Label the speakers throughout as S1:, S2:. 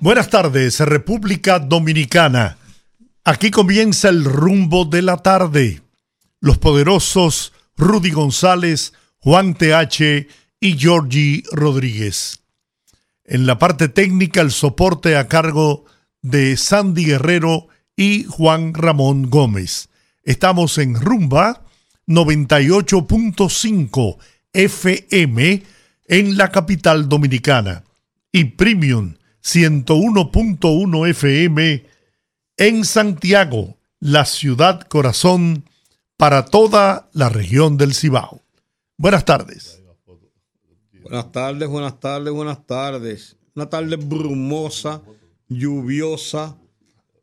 S1: Buenas tardes, República Dominicana. Aquí comienza el rumbo de la tarde. Los poderosos Rudy González, Juan TH y Georgie Rodríguez. En la parte técnica, el soporte a cargo de Sandy Guerrero y Juan Ramón Gómez. Estamos en Rumba 98.5 FM en la capital dominicana y Premium 101.1 FM en Santiago, la ciudad corazón para toda la región del Cibao. Buenas tardes.
S2: Buenas tardes, buenas tardes, buenas tardes. Una tarde brumosa, lluviosa,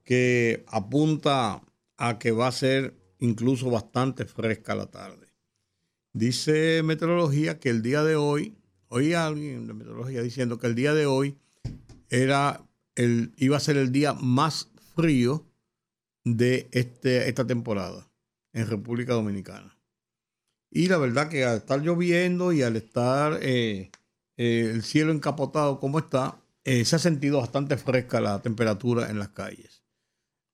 S2: que apunta a que va a ser incluso bastante fresca la tarde. Dice meteorología que el día de hoy, oí alguien de meteorología diciendo que el día de hoy era el, iba a ser el día más frío de este, esta temporada en República Dominicana. Y la verdad que al estar lloviendo y al estar eh, eh, el cielo encapotado como está, eh, se ha sentido bastante fresca la temperatura en las calles.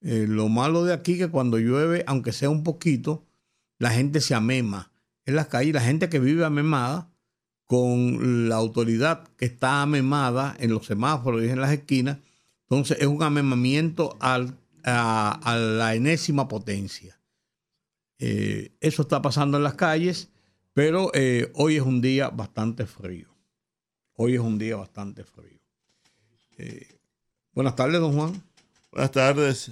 S2: lo malo de aquí que cuando llueve, aunque sea un poquito, la gente se amema en las calles. La gente que vive amemada con la autoridad que está amemada en los semáforos y en las esquinas. Entonces es un amemamiento a, la enésima potencia. Eh, eso está pasando en las calles, pero eh, hoy es un día bastante frío. Hoy es un día bastante frío. Eh, buenas tardes, don Juan.
S3: Buenas tardes.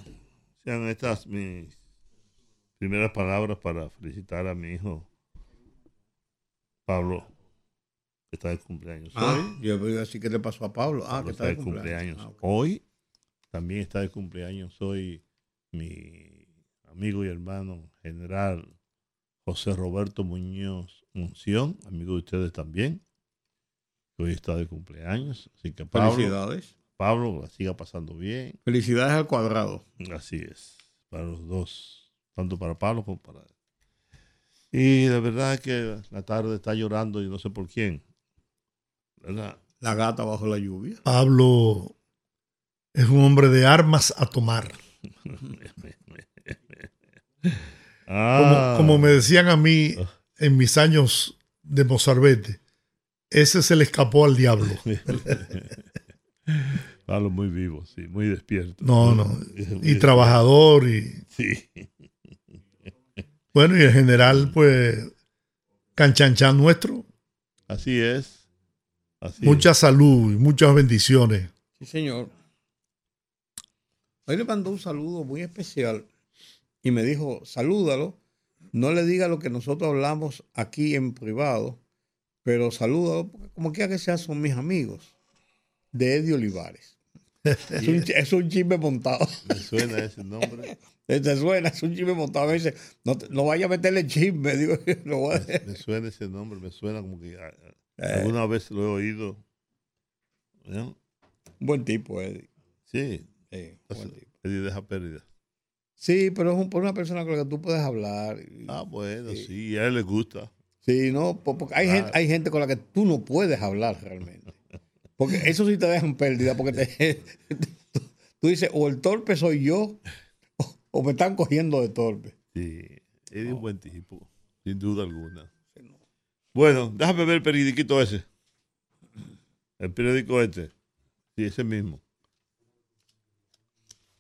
S3: Sean estas mis primeras palabras para felicitar a mi hijo Pablo está de cumpleaños
S2: ah, hoy. Yo voy a decir que le pasó a Pablo. Ah, que
S3: está, de cumpleaños. Ah, hoy también está de cumpleaños hoy mi amigo y hermano general José Roberto Muñoz Munción, amigo de ustedes también. Hoy está de cumpleaños. Así que Pablo,
S2: Felicidades.
S3: Pablo, la siga pasando bien.
S2: Felicidades al cuadrado.
S3: Así es. Para los dos. Tanto para Pablo como para él. Y de verdad que la tarde está llorando y no sé por quién.
S2: La gata bajo la lluvia.
S1: Pablo es un hombre de armas a tomar. como, me decían a mí en mis años de Mozarbete, ese se le escapó al diablo.
S3: Pablo muy vivo, sí, muy despierto.
S1: No, no. Y trabajador y.
S3: Sí.
S1: Bueno, y el general, pues, canchanchan nuestro.
S3: Así es.
S1: Mucha salud y muchas bendiciones.
S2: Sí, señor. Hoy le mandó un saludo muy especial y me dijo, salúdalo, no le diga lo que nosotros hablamos aquí en privado, pero salúdalo, porque como quiera que sea, son mis amigos, de Eddie Olivares. es, un, chisme montado.
S3: Me suena ese nombre.
S2: Te suena, es un chisme montado. Me dice, no, no vaya a meterle chisme. Digo,
S3: me, suena ese nombre, me suena como que eh. Alguna vez lo he oído.
S2: Buen tipo, Eddie.
S3: Sí. Eddie deja pérdida.
S2: Sí, pero es por una persona con la que tú puedes hablar.
S3: Ah, bueno, sí, a él le gusta.
S2: Sí, no, porque hay, gente, hay gente con la que tú no puedes hablar realmente. Porque eso sí te dejan pérdida, porque te, tú dices, o el torpe soy yo, o, me están cogiendo de torpe.
S3: Sí, Eddie es un buen tipo, sin duda alguna. Bueno, déjame ver el periodiquito ese. El periódico este. Sí, ese mismo.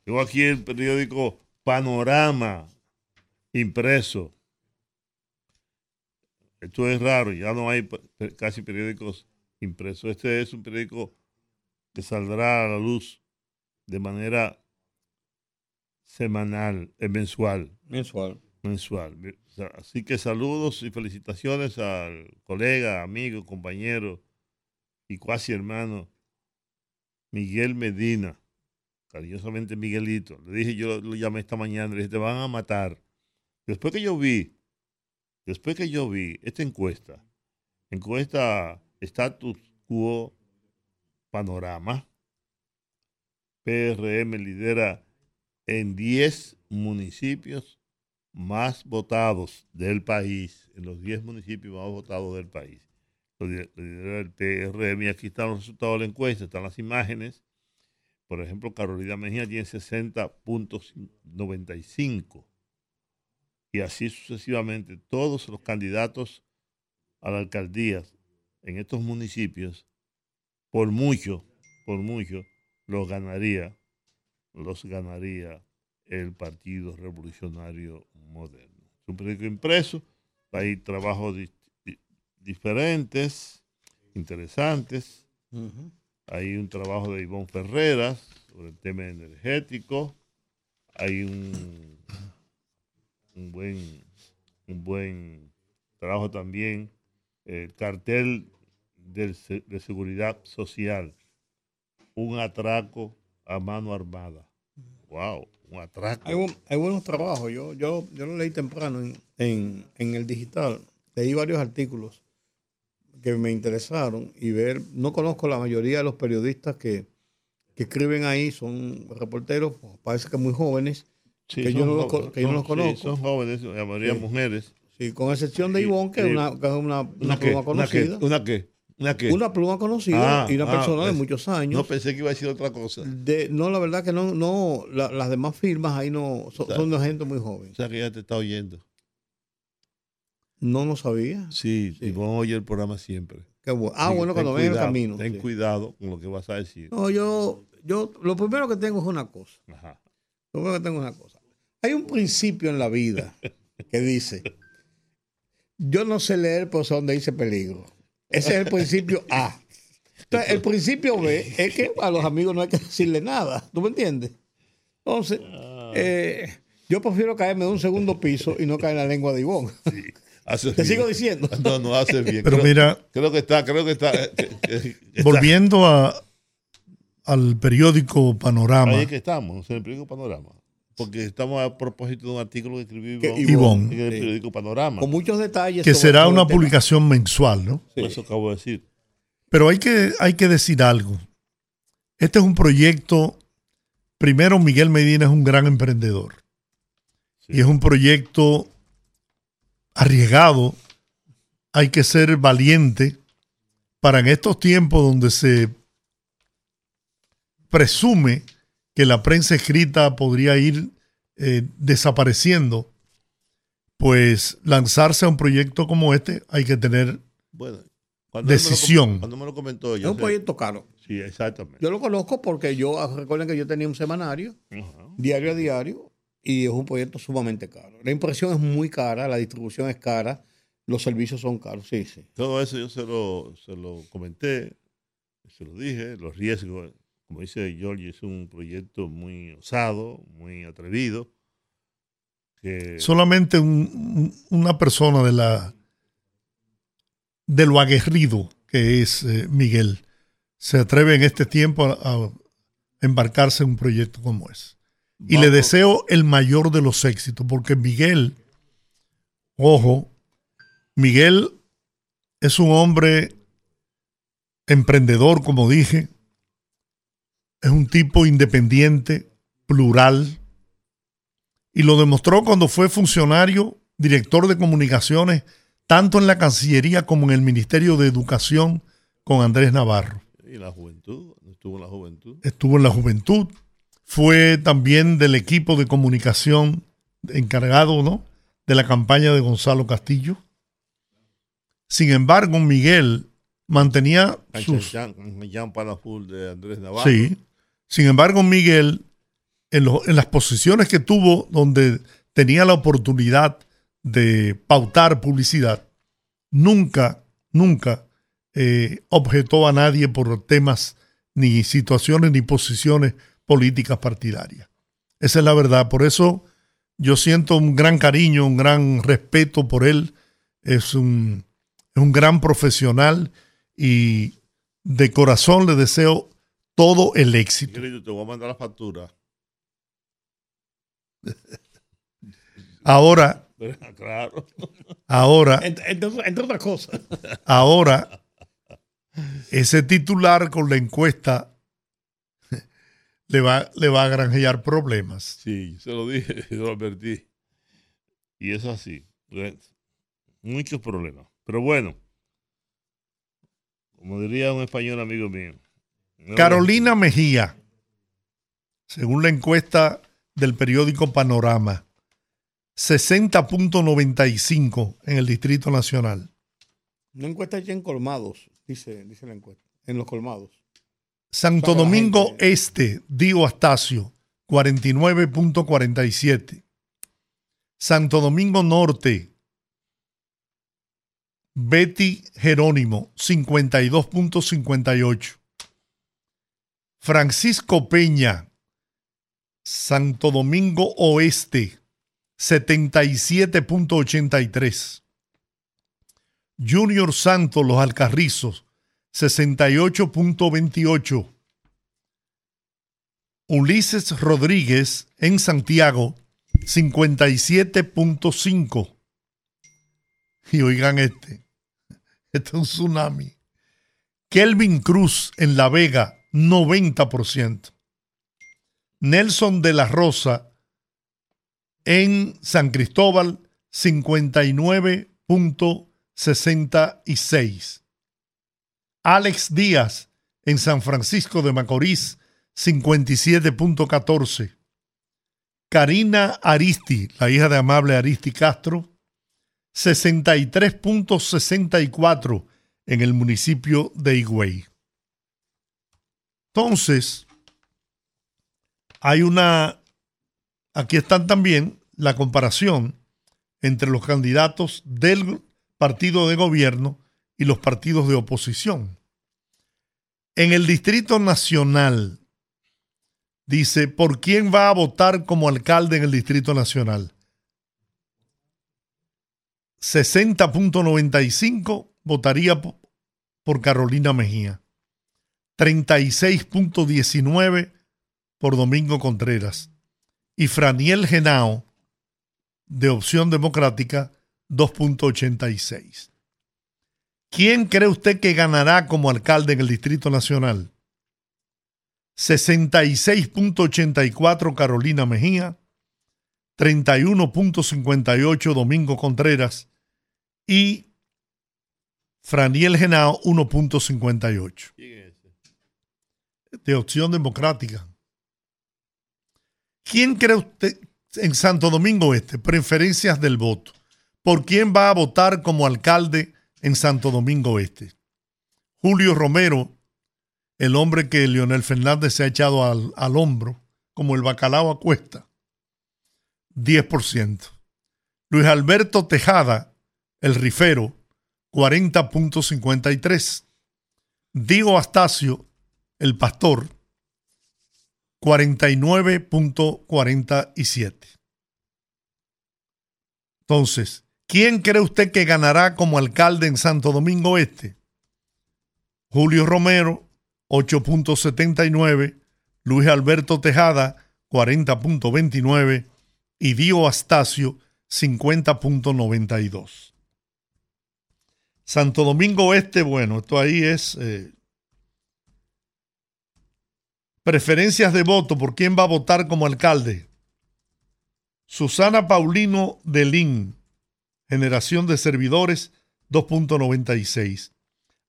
S3: Tengo aquí el periódico Panorama impreso. Esto es raro, ya no hay casi periódicos impresos. Este es un periódico que saldrá a la luz de manera semanal, eh, mensual.
S2: Mensual.
S3: Mensual. Así que saludos y felicitaciones al colega, amigo, compañero y cuasi hermano Miguel Medina, cariñosamente Miguelito, le dije, yo lo llamé esta mañana, le dije, te van a matar. Después que yo vi, después que yo vi esta encuesta, encuesta Status Quo Panorama, PRM lidera en 10 municipios más votados del país, en los 10 municipios más votados del país. El PRM y aquí están los resultados de la encuesta, están las imágenes. Por ejemplo, Carolina Mejía tiene 60.95 y así sucesivamente. Todos los candidatos a la alcaldía en estos municipios, por mucho, por mucho, los ganaría, los ganaría el Partido Revolucionario Moderno. Es un periódico impreso, hay trabajos diferentes, interesantes. Hay un trabajo de Ivonne Ferreras sobre el tema energético. Hay un, un buen, un buen trabajo también, el cartel de, de seguridad social, un atraco a mano armada. Wow, un atraco.
S2: Hay, buenos trabajos. Yo, yo, yo lo leí temprano en, en el digital. Leí varios artículos que me interesaron y ver, no conozco la mayoría de los periodistas que, escriben ahí, son reporteros, pues, parece que muy jóvenes, que, yo no, los, conozco.
S3: son jóvenes, la mayoría mujeres.
S2: Sí, con excepción de Ivonne, que, es una, una, pluma conocida.
S3: ¿Una qué? ¿Una qué?
S2: Una pluma conocida ah, y una ah, persona de muchos años.
S3: No pensé que iba a decir otra cosa.
S2: De, no, la verdad que no, no las demás firmas ahí no son, de gente muy joven.
S3: O sea que ya te está oyendo.
S2: No lo sabía.
S3: Sí, sí. a oye el programa siempre.
S2: Qué bueno. Ah, bueno, cuando ven el camino.
S3: Ten cuidado con lo que vas a decir.
S2: No, yo, yo, lo primero que tengo es una cosa. Ajá. Lo primero que tengo es una cosa. Hay un principio en la vida que dice, yo no sé leer por donde dice peligro. Ese es el principio A. Entonces, el principio B es que a los amigos no hay que decirle nada. ¿Tú me entiendes? Entonces, ah. eh, yo prefiero caerme de un segundo piso y no caer en la lengua de Ivonne. Sí. Te sigo diciendo.
S3: No, no hace bien.
S1: Pero mira.
S3: Creo que está, creo que está.
S1: Volviendo a, al periódico Panorama.
S3: Ahí es que estamos, en el periódico Panorama. Porque estamos a propósito de un artículo que escribió
S1: Ivonne,
S3: en el periódico Panorama.
S2: Con muchos detalles.
S1: Que será una publicación mensual, ¿no?
S3: Eso acabo de decir.
S1: Pero hay que, hay que decir algo. Este es un proyecto. Primero, Miguel Medina es un gran emprendedor. Y es un proyecto arriesgado, hay que ser valiente para en estos tiempos donde se presume que la prensa escrita podría ir eh, desapareciendo, pues lanzarse a un proyecto como este hay que tener decisión.
S3: cuando me lo comentó,
S2: es un proyecto caro.
S3: Sí, exactamente.
S2: Yo lo conozco porque yo, recuerden que yo tenía un semanario, diario a diario, y es un proyecto sumamente caro. La impresión es muy cara, la distribución es cara, los servicios son caros, sí, sí.
S3: Todo eso yo se lo, se lo comenté, se lo dije, los riesgos, como dice Giorgi, es un proyecto muy osado, muy atrevido.
S1: Solamente una persona de la de lo aguerrido que es eh, Miguel se atreve en este tiempo a embarcarse en un proyecto como ese. Y le deseo el mayor de los éxitos, porque Miguel, ojo, Miguel es un hombre emprendedor, como dije, es un tipo independiente, plural, y lo demostró cuando fue funcionario, director de comunicaciones, tanto en la Cancillería como en el Ministerio de Educación con Andrés Navarro.
S3: ¿Y la juventud? ¿Estuvo en la juventud?
S1: Estuvo en la juventud fue también del equipo de comunicación encargado ¿no? de la campaña de Gonzalo Castillo. Sin embargo, Miguel mantenía sus...
S3: de Andrés Navarro.
S1: Sí. Sin embargo, Miguel, en, las posiciones que tuvo donde tenía la oportunidad de pautar publicidad, nunca, nunca eh, objetó a nadie por temas, ni situaciones, ni posiciones políticas partidarias. Esa es la verdad. Por eso yo siento un gran cariño, un gran respeto por él. Es un, un gran profesional y de corazón le deseo todo el éxito.
S3: Te voy a mandar la factura.
S1: Ahora,
S3: claro.
S1: ahora,
S2: entre, otras cosas.
S1: Ahora, ese titular con la encuesta le va, le va a granjear problemas.
S3: Sí, se lo dije, lo advertí. Y es así. Muchos problemas. Pero bueno, como diría un español amigo mío.
S1: Carolina Mejía, según la encuesta del periódico Panorama, 60.95 en el Distrito Nacional.
S2: Una encuesta ya en colmados, dice, dice la encuesta, en los colmados.
S1: Santo Domingo Este, Dio Astacio, 49.47. Santo Domingo Norte, Betty Jerónimo, 52.58. Francisco Peña, Santo Domingo Oeste, 77.83. Junior Santos, Los Alcarrizos, 68.28. Ulises Rodríguez en Santiago, 57.5. Y oigan este, este es un tsunami. Kelvin Cruz en La Vega, 90%. Nelson de la Rosa en San Cristóbal, 59.66. Alex Díaz en San Francisco de Macorís, 57.14. Karina Aristi, la hija de Amable Aristi Castro, 63.64 en el municipio de Higüey. Entonces, hay una, aquí están también la comparación entre los candidatos del partido de gobierno y los partidos de oposición. En el Distrito Nacional, dice, ¿por quién va a votar como alcalde en el Distrito Nacional? 60.95 votaría por Carolina Mejía. 36.19 por Domingo Contreras. Y Franiel Genao, de Opción Democrática, 2.86. ¿Quién cree usted que ganará como alcalde en el Distrito Nacional? 66.84 Carolina Mejía, 31.58 Domingo Contreras y Franiel Genao 1.58. De opción democrática. ¿Quién cree usted en Santo Domingo Este? Preferencias del voto. ¿Por quién va a votar como alcalde en Santo Domingo Este? Julio Romero el hombre que Leonel Fernández se ha echado al, hombro, como el bacalao a cuesta, 10%. Luis Alberto Tejada, el rifero, 40.53. Diego Astacio, el pastor, 49.47. Entonces, ¿quién cree usted que ganará como alcalde en Santo Domingo Este? Julio Romero, 8.79, Luis Alberto Tejada 40.29 y Dio Astacio 50.92. Santo Domingo Este, bueno, esto ahí es eh, preferencias de voto, por quién va a votar como alcalde. Susana Paulino de Lin, generación de servidores 2.96.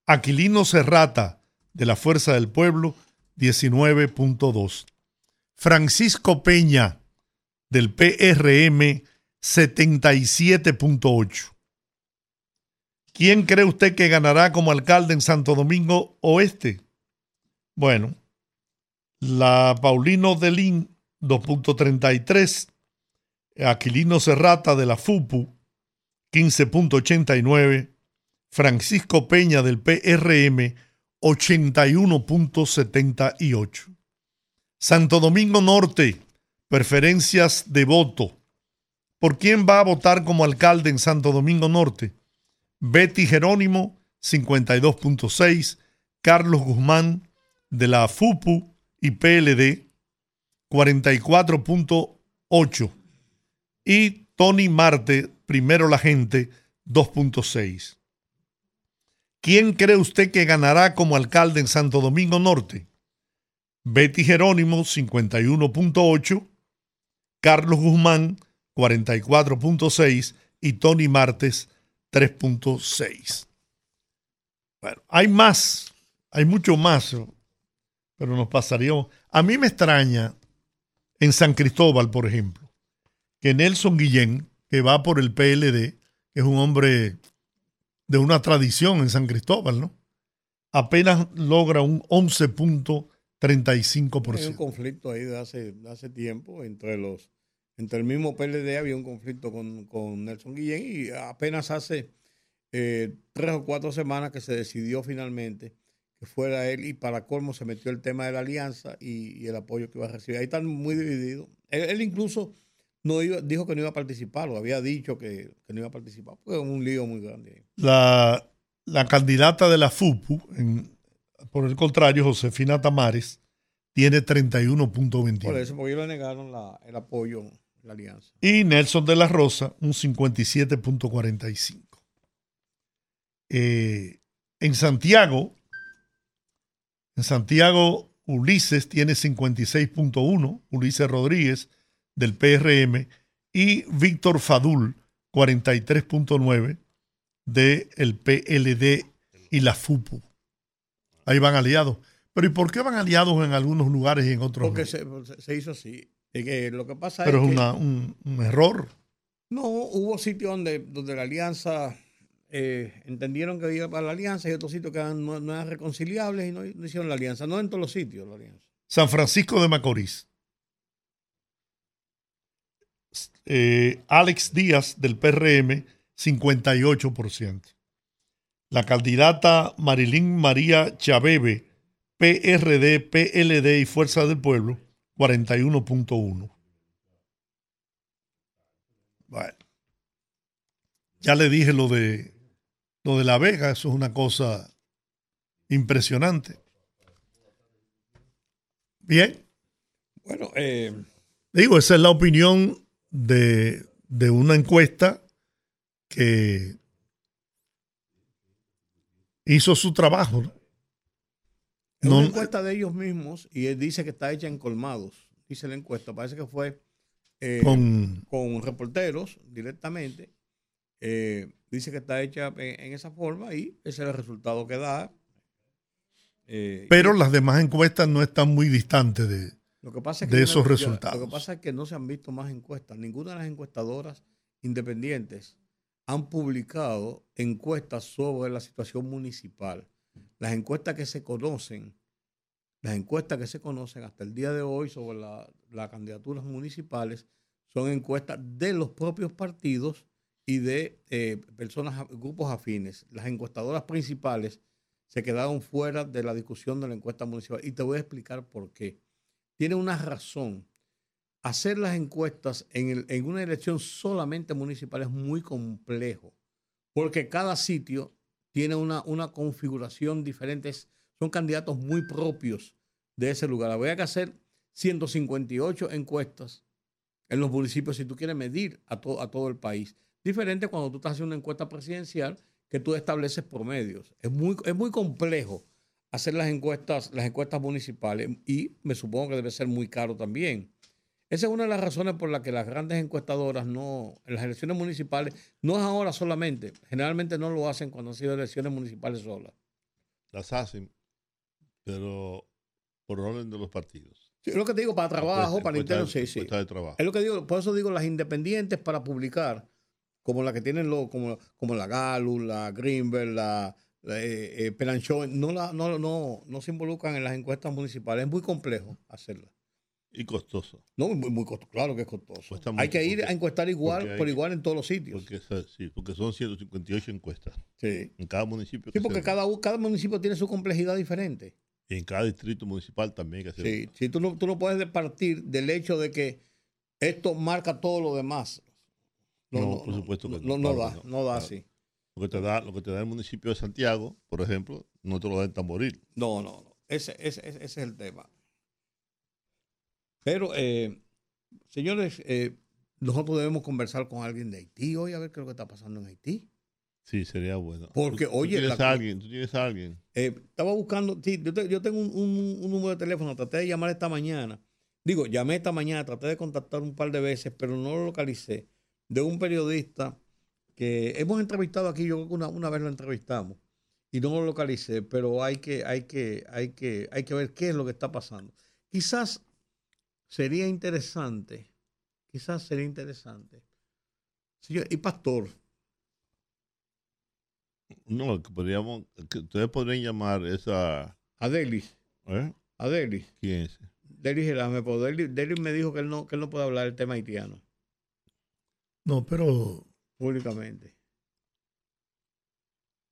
S1: Aquilino Serrata, de la Fuerza del Pueblo, 19.2. Francisco Peña, del PRM, 77.8. ¿Quién cree usted que ganará como alcalde en Santo Domingo Oeste? Bueno, la Paulino Delín, 2.33. Aquilino Serrata de la FUPU, 15.89. Francisco Peña del PRM, 81.78. Santo Domingo Norte, preferencias de voto. ¿Por quién va a votar como alcalde en Santo Domingo Norte? Betty Jerónimo, 52.6. Carlos Guzmán, de la FUPU y PLD, 44.8. Y Tony Marte, primero la gente, 2.6. ¿Quién cree usted que ganará como alcalde en Santo Domingo Norte? Betty Jerónimo, 51.8, Carlos Guzmán, 44.6 y Tony Martes, 3.6. Bueno, hay más, hay mucho más, pero nos pasaríamos. A mí me extraña en San Cristóbal, por ejemplo, que Nelson Guillén, que va por el PLD, es un hombre de una tradición en San Cristóbal, ¿no? Apenas logra un 11.35%.
S2: Hay un conflicto ahí de hace, hace tiempo entre los entre el mismo PLD había un conflicto con, con Nelson Guillén y apenas hace eh, tres o cuatro semanas que se decidió finalmente que fuera él y para colmo se metió el tema de la alianza y, el apoyo que iba a recibir. Ahí están muy divididos. Él, incluso no dijo que no iba a participar, o había dicho que, no iba a participar. Fue un lío muy grande.
S1: La, candidata de la FUPU, por el contrario, Josefina Tamares, tiene 31.21.
S2: Por eso, porque ellos le negaron el apoyo la alianza.
S1: Y Nelson de la Rosa, un 57.45. Eh, en Santiago, en Santiago, Ulises tiene 56.1, Ulises Rodríguez del PRM, y Víctor Fadul, 43.9 del PLD y la FUPU. Ahí van aliados. Pero ¿y por qué van aliados en algunos lugares y en otros?
S2: Porque se, se hizo así lo que pasa
S1: Pero
S2: es,
S1: un, error.
S2: No, hubo sitios donde, donde la alianza eh, entendieron que iba para la alianza y otros sitios que no, eran reconciliables y no, hicieron la alianza. No en todos los sitios la alianza.
S1: San Francisco de Macorís. Eh, Alex Díaz del PRM, 58%. La candidata Marilyn María Chabebe, PRD, PLD y Fuerza del Pueblo, 41.1. Bueno. Ya le dije lo de lo de La Vega, eso es una cosa impresionante. Bien.
S2: Bueno, eh,
S1: digo, esa es la opinión de, de una encuesta que hizo su trabajo. ¿no?
S2: Es una encuesta de ellos mismos y él dice que está hecha en colmados. Dice la encuesta. Parece que fue eh, con... reporteros directamente. Eh, dice que está hecha en, esa forma y ese es el resultado que da.
S1: Eh, Pero las demás encuestas no están muy distantes de, lo que pasa de esos resultados.
S2: Lo que pasa es que no se han visto más encuestas. Ninguna de las encuestadoras independientes han publicado encuestas sobre la situación municipal las encuestas que se conocen, las encuestas que se conocen hasta el día de hoy sobre las candidaturas municipales son encuestas de los propios partidos y de eh, personas, grupos afines. Las encuestadoras principales se quedaron fuera de la discusión de la encuesta municipal y te voy a explicar por qué. Tiene una razón. Hacer las encuestas en, en una elección solamente municipal es muy complejo, porque cada sitio tiene una, una configuración diferente. Son candidatos muy propios de ese lugar. Habría que hacer 158 encuestas en los municipios si tú quieres medir a, a todo el país. Diferente cuando tú estás haciendo una encuesta presidencial que tú estableces por medios. Es muy, es muy complejo hacer las encuestas, las encuestas municipales y me supongo que debe ser muy caro también. Esa es una de las razones por las que las grandes encuestadoras no, en las elecciones municipales, no es ahora solamente, generalmente no lo hacen cuando han sido elecciones municipales solas.
S3: Las hacen, pero por orden de los partidos.
S2: es lo que te digo, para trabajo, para interno, sí, sí.
S3: De trabajo.
S2: Es lo que digo, por eso digo las independientes para publicar, como la que tienen lo, como, como la Galu, la Greenberg, la, eh, eh no, la, no, no, no se involucran en las encuestas municipales. Es muy complejo hacerlas.
S3: Y costoso.
S2: No, muy, muy costoso. Claro que es costoso. Hay que ir a encuestar igual, por igual en todos los sitios.
S3: Porque, sí, porque son 158 encuestas.
S2: Sí.
S3: En cada municipio.
S2: Sí, porque cada, cada municipio tiene su complejidad diferente.
S3: Y en cada distrito municipal también hay que
S2: hacer. Sí, sí tú, no, tú no puedes partir del hecho de que esto marca todo lo demás.
S3: No, por supuesto que
S2: no. No, da, no, da así.
S3: Lo que, te da, lo que te da el municipio de Santiago, por ejemplo, no te lo da en Tamboril.
S2: No, no, no. ese, ese, ese es el tema. Pero, eh, señores, eh, nosotros debemos conversar con alguien de Haití hoy a ver qué es lo que está pasando en Haití.
S3: Sí, sería bueno.
S2: Porque,
S3: ¿Tú,
S2: oye,
S3: Tú tienes
S2: la-
S3: a alguien, tú tienes a alguien.
S2: Eh, estaba buscando, sí, yo, te- yo tengo un, un- un número de teléfono, traté de llamar esta mañana. Digo, llamé esta mañana, traté de contactar un par de veces, pero no lo localicé. De un periodista que hemos entrevistado aquí, yo creo que una, una vez lo entrevistamos y no lo localicé, pero hay que, hay que, hay que, hay que ver qué es lo que está pasando. Quizás sería interesante, quizás sería interesante. Señor, y pastor,
S3: No, podríamos, que ustedes podrían llamar esa,
S2: a Delis,
S3: ¿eh?
S2: a Delis.
S3: ¿Quién es?
S2: Delis Gelame, pero Delis, Delis me dijo que él no, que él no puede hablar del tema haitiano
S1: No, pero
S2: públicamente.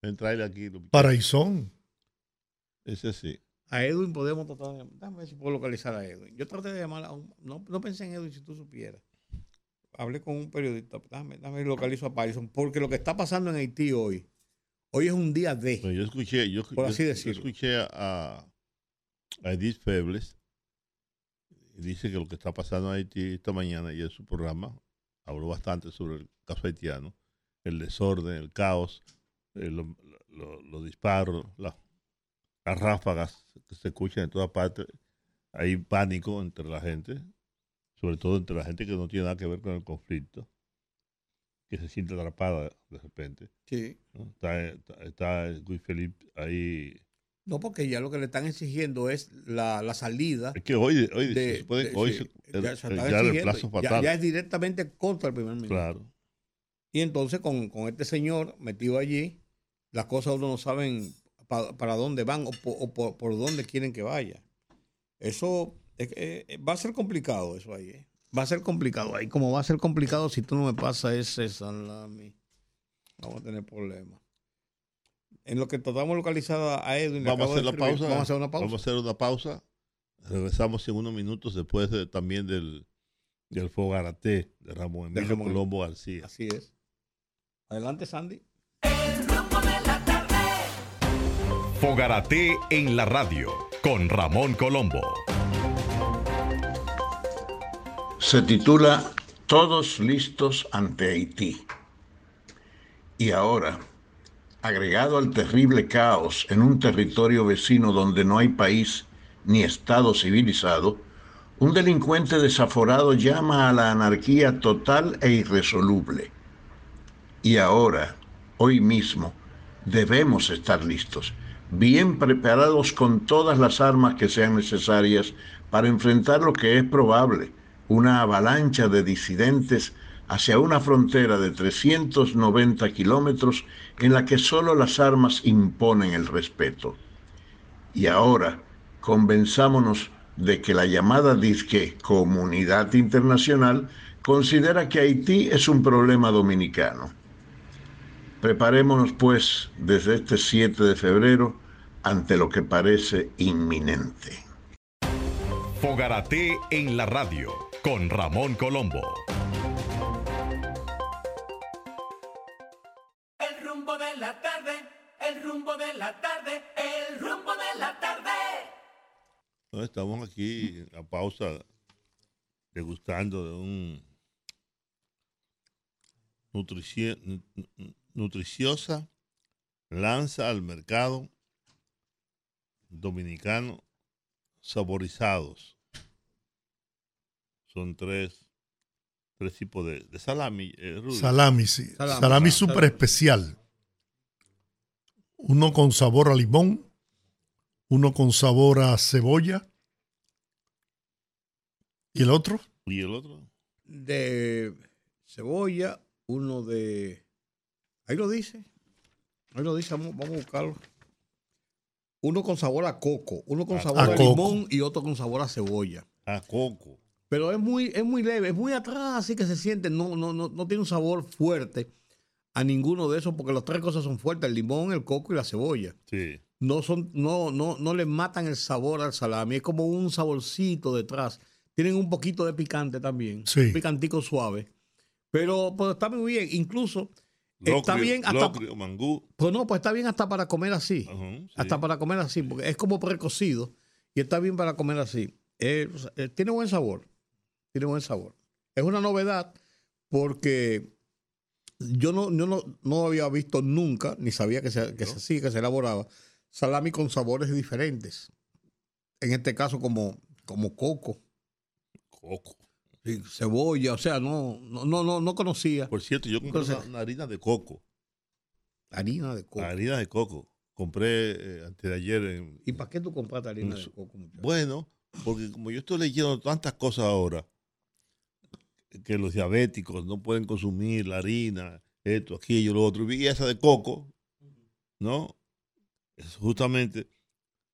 S3: Entrarle aquí.
S1: Paraizón.
S3: Ese sí.
S2: A Edwin podemos tratar de Déjame ver si puedo localizar a Edwin. Yo traté de llamar a un. No, no pensé en Edwin si tú supieras. Hablé con un periodista. Déjame, déjame localizo a Patterson. Porque lo que está pasando en Haití hoy. Hoy es un día de.
S3: Yo escuché, yo,
S2: Por
S3: yo-
S2: así
S3: yo
S2: decirlo.
S3: escuché a, a Edith Febles. Dice que lo que está pasando en Haití esta mañana y en su programa habló bastante sobre el caso haitiano, el desorden, el caos, eh, lo- lo- los disparos, la- las ráfagas que se escuchan en todas partes. Hay pánico entre la gente, sobre todo entre la gente que no tiene nada que ver con el conflicto, que se siente atrapada de repente.
S2: Sí.
S3: ¿no? Está, está, está Luis Felipe ahí.
S2: No, porque ya lo que le están exigiendo es la, la salida.
S3: Es que hoy, hoy,
S2: de-
S3: se supone
S2: de-
S3: que hoy
S2: sí,
S3: se-
S2: ya se
S3: el plazo fatal.
S2: ya es directamente contra el primer ministro.
S3: claro.
S2: Y entonces con, con este señor metido allí, las cosas uno no saben pa- para dónde van o, po- o por, por dónde quieren que vaya. Eso es eh, va a ser complicado eso ahí. eh. Va a ser complicado ahí. Como va a ser complicado si tú no me pasas ese salami, vamos a tener problemas. En lo que tratamos de localizar a- Edwin,
S3: Vamos a hacer
S2: de
S3: la pausa.
S2: Vamos a hacer una pausa.
S3: Vamos a hacer una pausa. Regresamos en unos minutos después de- también del, del Fogarate de Ramón
S2: De
S3: Emilio
S2: Ramón.
S3: Colombo García.
S2: Así es. Adelante, Sandy.
S4: Fogarate en la radio con Ramón Colombo.
S5: se titula Todos listos ante Haití. Y ahora, agregado al terrible caos en un territorio vecino donde no hay país ni Estado civilizado, un delincuente desaforado llama a la anarquía total e irresoluble. Y ahora, hoy mismo, debemos estar listos, bien preparados con todas las armas que sean necesarias para enfrentar lo que es probable, una avalancha de disidentes hacia una frontera de 390 kilómetros en la que solo las armas imponen el respeto. Y ahora, convenzámonos de que la llamada disque comunidad internacional considera que Haití es un problema dominicano. Preparémonos pues desde este 7 de febrero ante lo que parece inminente.
S4: Fogarate en la radio con Ramón Colombo.
S6: El rumbo de la tarde, el rumbo de la tarde.
S3: No, Estamos aquí a pausa degustando de un nutrici- nu- nu- nutriciosa lanza al mercado dominicano saborizados. Son tres, tres tipos de, de salami. eh.
S1: Salami, sí.
S2: Salami,
S1: Salami
S2: salami.
S1: súper especial. Uno con sabor a limón, uno con sabor a cebolla. ¿Y el otro?
S3: y el otro.
S2: de cebolla, uno de... Ahí lo dice. Ahí lo dice, vamos, vamos a buscarlo. Uno con sabor a coco, uno con
S3: A
S2: sabor a,
S1: coco.
S2: limón y otro con sabor a cebolla.
S3: A coco.
S2: Pero es muy, es muy leve, es muy atrás, así que se siente, no, no, no, no tiene un sabor fuerte a ninguno de esos, porque las tres cosas son fuertes, el limón, el coco y la cebolla.
S3: Sí.
S2: No son, no, no, no le matan el sabor al salami, es como un saborcito detrás. Tienen un poquito de picante también,
S1: Sí.
S2: un picantico suave. Pero, pero está muy bien. Incluso está bien hasta,
S3: locrio, mangú.
S2: pues no, pues está bien hasta para comer así.
S3: Sí.
S2: Hasta para comer así, porque es como precocido y está bien para comer así. Eh, eh, tiene buen sabor. Tiene buen sabor. Es una novedad porque yo no, yo no, no había visto nunca, ni sabía que se, que se hacía, que se elaboraba, salami con sabores diferentes. En este caso, como, como coco,
S3: Coco.
S2: sí, cebolla, o sea, no, no, no, no, no conocía
S3: Por cierto, yo compré una, una harina de coco.
S2: harina de coco.
S3: Harina de coco. Compré eh, antes de ayer en,
S2: ¿Y para qué tú compraste harina de coco, muchacho?
S3: Bueno, porque como yo estoy leyendo tantas cosas ahora, que los diabéticos no pueden consumir la harina, esto, aquello, lo otro, y esa de coco, ¿no? Es justamente,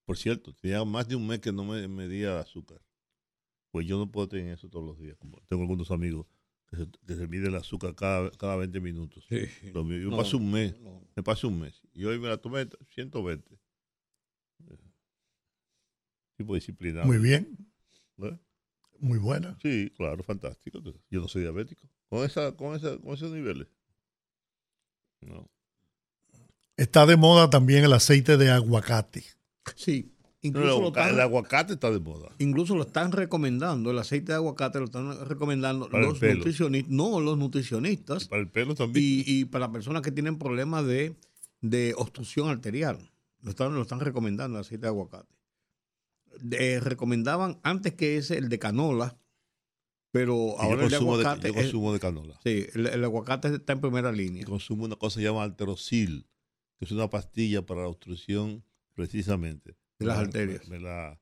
S3: por cierto, tenía más de un mes que no me medía azúcar. Pues yo no puedo tener eso todos los días. Como tengo algunos amigos que se, que se mide el azúcar cada, cada 20 minutos.
S2: Sí.
S3: Lo yo
S2: No,
S3: paso un mes,
S2: no.
S3: me pasé un mes. Y hoy me la tomé 120. Tipo disciplinado.
S1: Muy bien,
S3: ¿eh?
S1: Muy buena.
S3: Sí, claro, fantástico. Yo no soy diabético. Con, esa, con, esa, con esos niveles. No.
S1: Está de moda también el aceite de aguacate.
S2: Sí,
S3: No,
S2: incluso,
S3: el,
S2: lo
S3: aguacate,
S2: están,
S3: el aguacate está de moda.
S2: incluso lo están recomendando, el aceite de aguacate lo están recomendando
S3: Para el
S2: los nutricionistas, no los nutricionistas,
S3: Para el pelo también.
S2: y, y para personas que tienen problemas de, de obstrucción arterial. Lo están, lo están recomendando el aceite de aguacate. De- recomendaban antes que ese el de canola, pero ahora
S3: yo
S2: el de
S3: consumo de,
S2: aguacate.
S3: yo
S2: es-
S3: consumo de canola.
S2: sí, el, el aguacate está en primera
S3: Y
S2: línea.
S3: consumo una cosa que se llama alterocil, que es una pastilla para la obstrucción precisamente.
S2: De las
S3: Me
S2: arterias.
S3: Me la,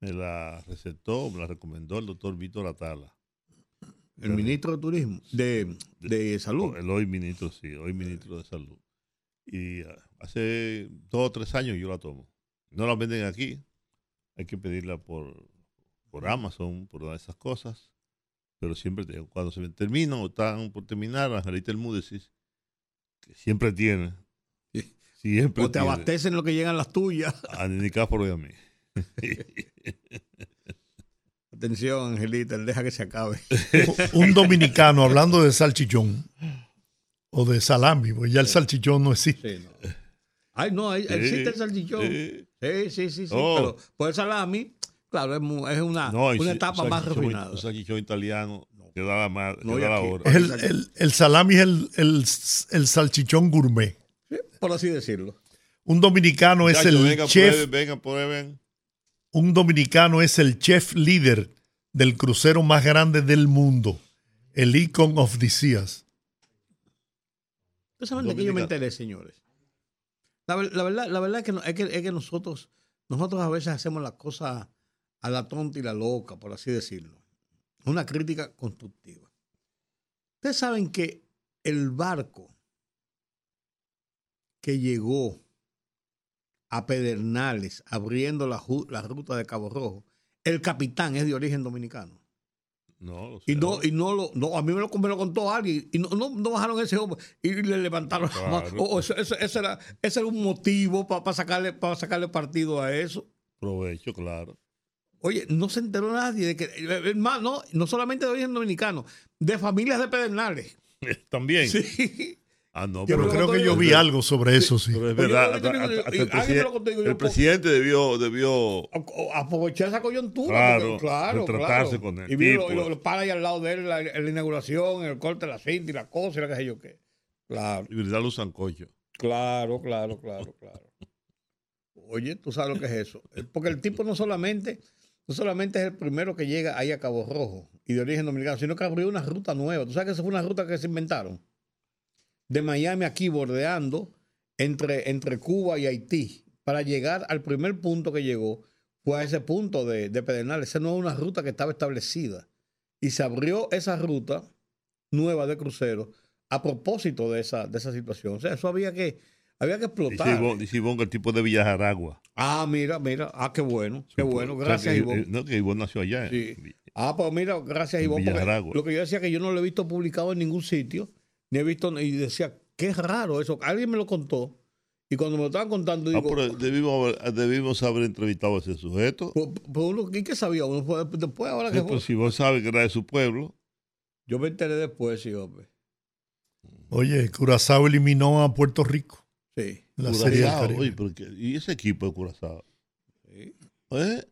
S3: me la recetó, me la recomendó el doctor Víctor Atala.
S2: El ministro de Turismo, de, de Salud.
S3: El hoy ministro, sí, hoy ministro de Salud. Y ah, hace dos o tres años yo la tomo. No la venden aquí. Hay que pedirla por, por Amazon, por todas esas cosas. Pero siempre tengo. Cuando se termina o están por terminar, Angelita el Múdesis, que siempre tiene.
S2: Sí.
S3: Siempre
S2: O te
S3: tiene.
S2: abastecen lo que llegan las tuyas.
S3: A Nicáforo y a mí.
S2: Atención, Angelita, deja que se acabe.
S1: Un dominicano hablando de salchichón o de salami, porque ya el salchichón no existe.
S2: Sí, no. Ay, no, existe el salchichón.
S3: Sí.
S2: Sí, sí, sí.
S3: Oh.
S2: Pero por el salami, claro, es, es una,
S3: No,
S2: una
S3: si-
S2: etapa
S3: un
S2: más refinada.
S3: Un salchichón italiano que da la, ma- que
S2: No, y
S3: da la hora.
S1: El, el- el salami es el, el- el salchichón gourmet.
S2: Sí, por así decirlo.
S1: Un dominicano es el
S3: vengan,
S1: chef,
S3: prueben, vengan, prueben.
S1: un dominicano es el chef líder del crucero más grande del mundo, el Icon of the Seas.
S2: ¿Ustedes saben de qué yo me enteré, señores? La, ver- la verdad, la verdad es, que, es, que, es que nosotros, nosotros a veces hacemos las cosas a la tonta y la loca, por así decirlo. Una crítica constructiva. Ustedes saben que el barco que llegó a Pedernales abriendo la, la ruta de Cabo Rojo, el capitán es de origen dominicano.
S3: No, o
S2: Y no, y no lo, no, a mí me lo, me lo contó alguien, y no, no, no bajaron ese hombre y le levantaron la mano.
S3: Claro.
S2: Oh, eso- eso- ese, era, ese era un motivo para sacarle, para sacarle partido a eso.
S3: provecho, claro.
S2: Oye, no se enteró nadie de que, eh, más, no, no solamente de origen dominicano, de familias de Pedernales.
S3: También.
S2: Sí.
S3: Ah, no,
S1: Pero creo que yo vi algo sobre eso, sí.
S3: Pero es verdad, hasta- hasta el, presiden- presidente debió, debió
S2: Aprovechar esa coyuntura.
S3: Claro,
S2: porque, claro,
S3: retratarse
S2: claro.
S3: con el
S2: Y
S3: tipo.
S2: y lo, para ahí al lado de él la, la inauguración, el corte de la cinta y la cosa y la que sé yo qué. Claro.
S3: y brindarle un sancocho.
S2: Claro, claro, claro, claro. Oye, tú sabes lo que es eso. Porque el tipo no solamente, no solamente es el primero que llega ahí a Cabo Rojo y de origen dominicano, sino que abrió una ruta nueva. Tú sabes que esa fue una ruta que se inventaron. De Miami aquí bordeando entre, entre Cuba y Haití para llegar al primer punto que llegó fue a ese punto de, de Pedernales. Esa no es una ruta que estaba establecida. Y se abrió esa ruta nueva de crucero a propósito de esa, de esa situación. O sea, eso había que, había que
S3: Dice
S2: explotar.
S3: Ivonne, dice Ivonne que el tipo de Villajaragua.
S2: Ah, mira, mira. Ah, qué bueno. Qué bueno.
S3: O sea,
S2: Gracias,
S3: que-
S2: Ivonne.
S3: No, que Ivonne nació allá. en
S2: Sí. Ah, pues mira, gracias, Ivonne. Lo que yo decía que yo no lo he visto publicado en ningún sitio, ni he visto, y decía, qué raro eso. Alguien me lo contó. Y cuando me lo estaban contando,
S3: Ah,
S2: digo,
S3: pero debimos haber, debimos haber entrevistado a ese sujeto.
S2: pues, pues uno, ¿y qué sabía uno? Pues, Después, ahora que
S3: Sí, pues, si vos sabes que era de su pueblo,
S2: Yo me enteré después, sí, hombre.
S1: Oye, Curazao eliminó a Puerto Rico.
S2: Sí.
S1: La serie del
S3: Curazao,
S1: Caribe.
S3: oye, pero que- ¿Y ese equipo de Curazao?
S2: sí.
S3: ¿Eh?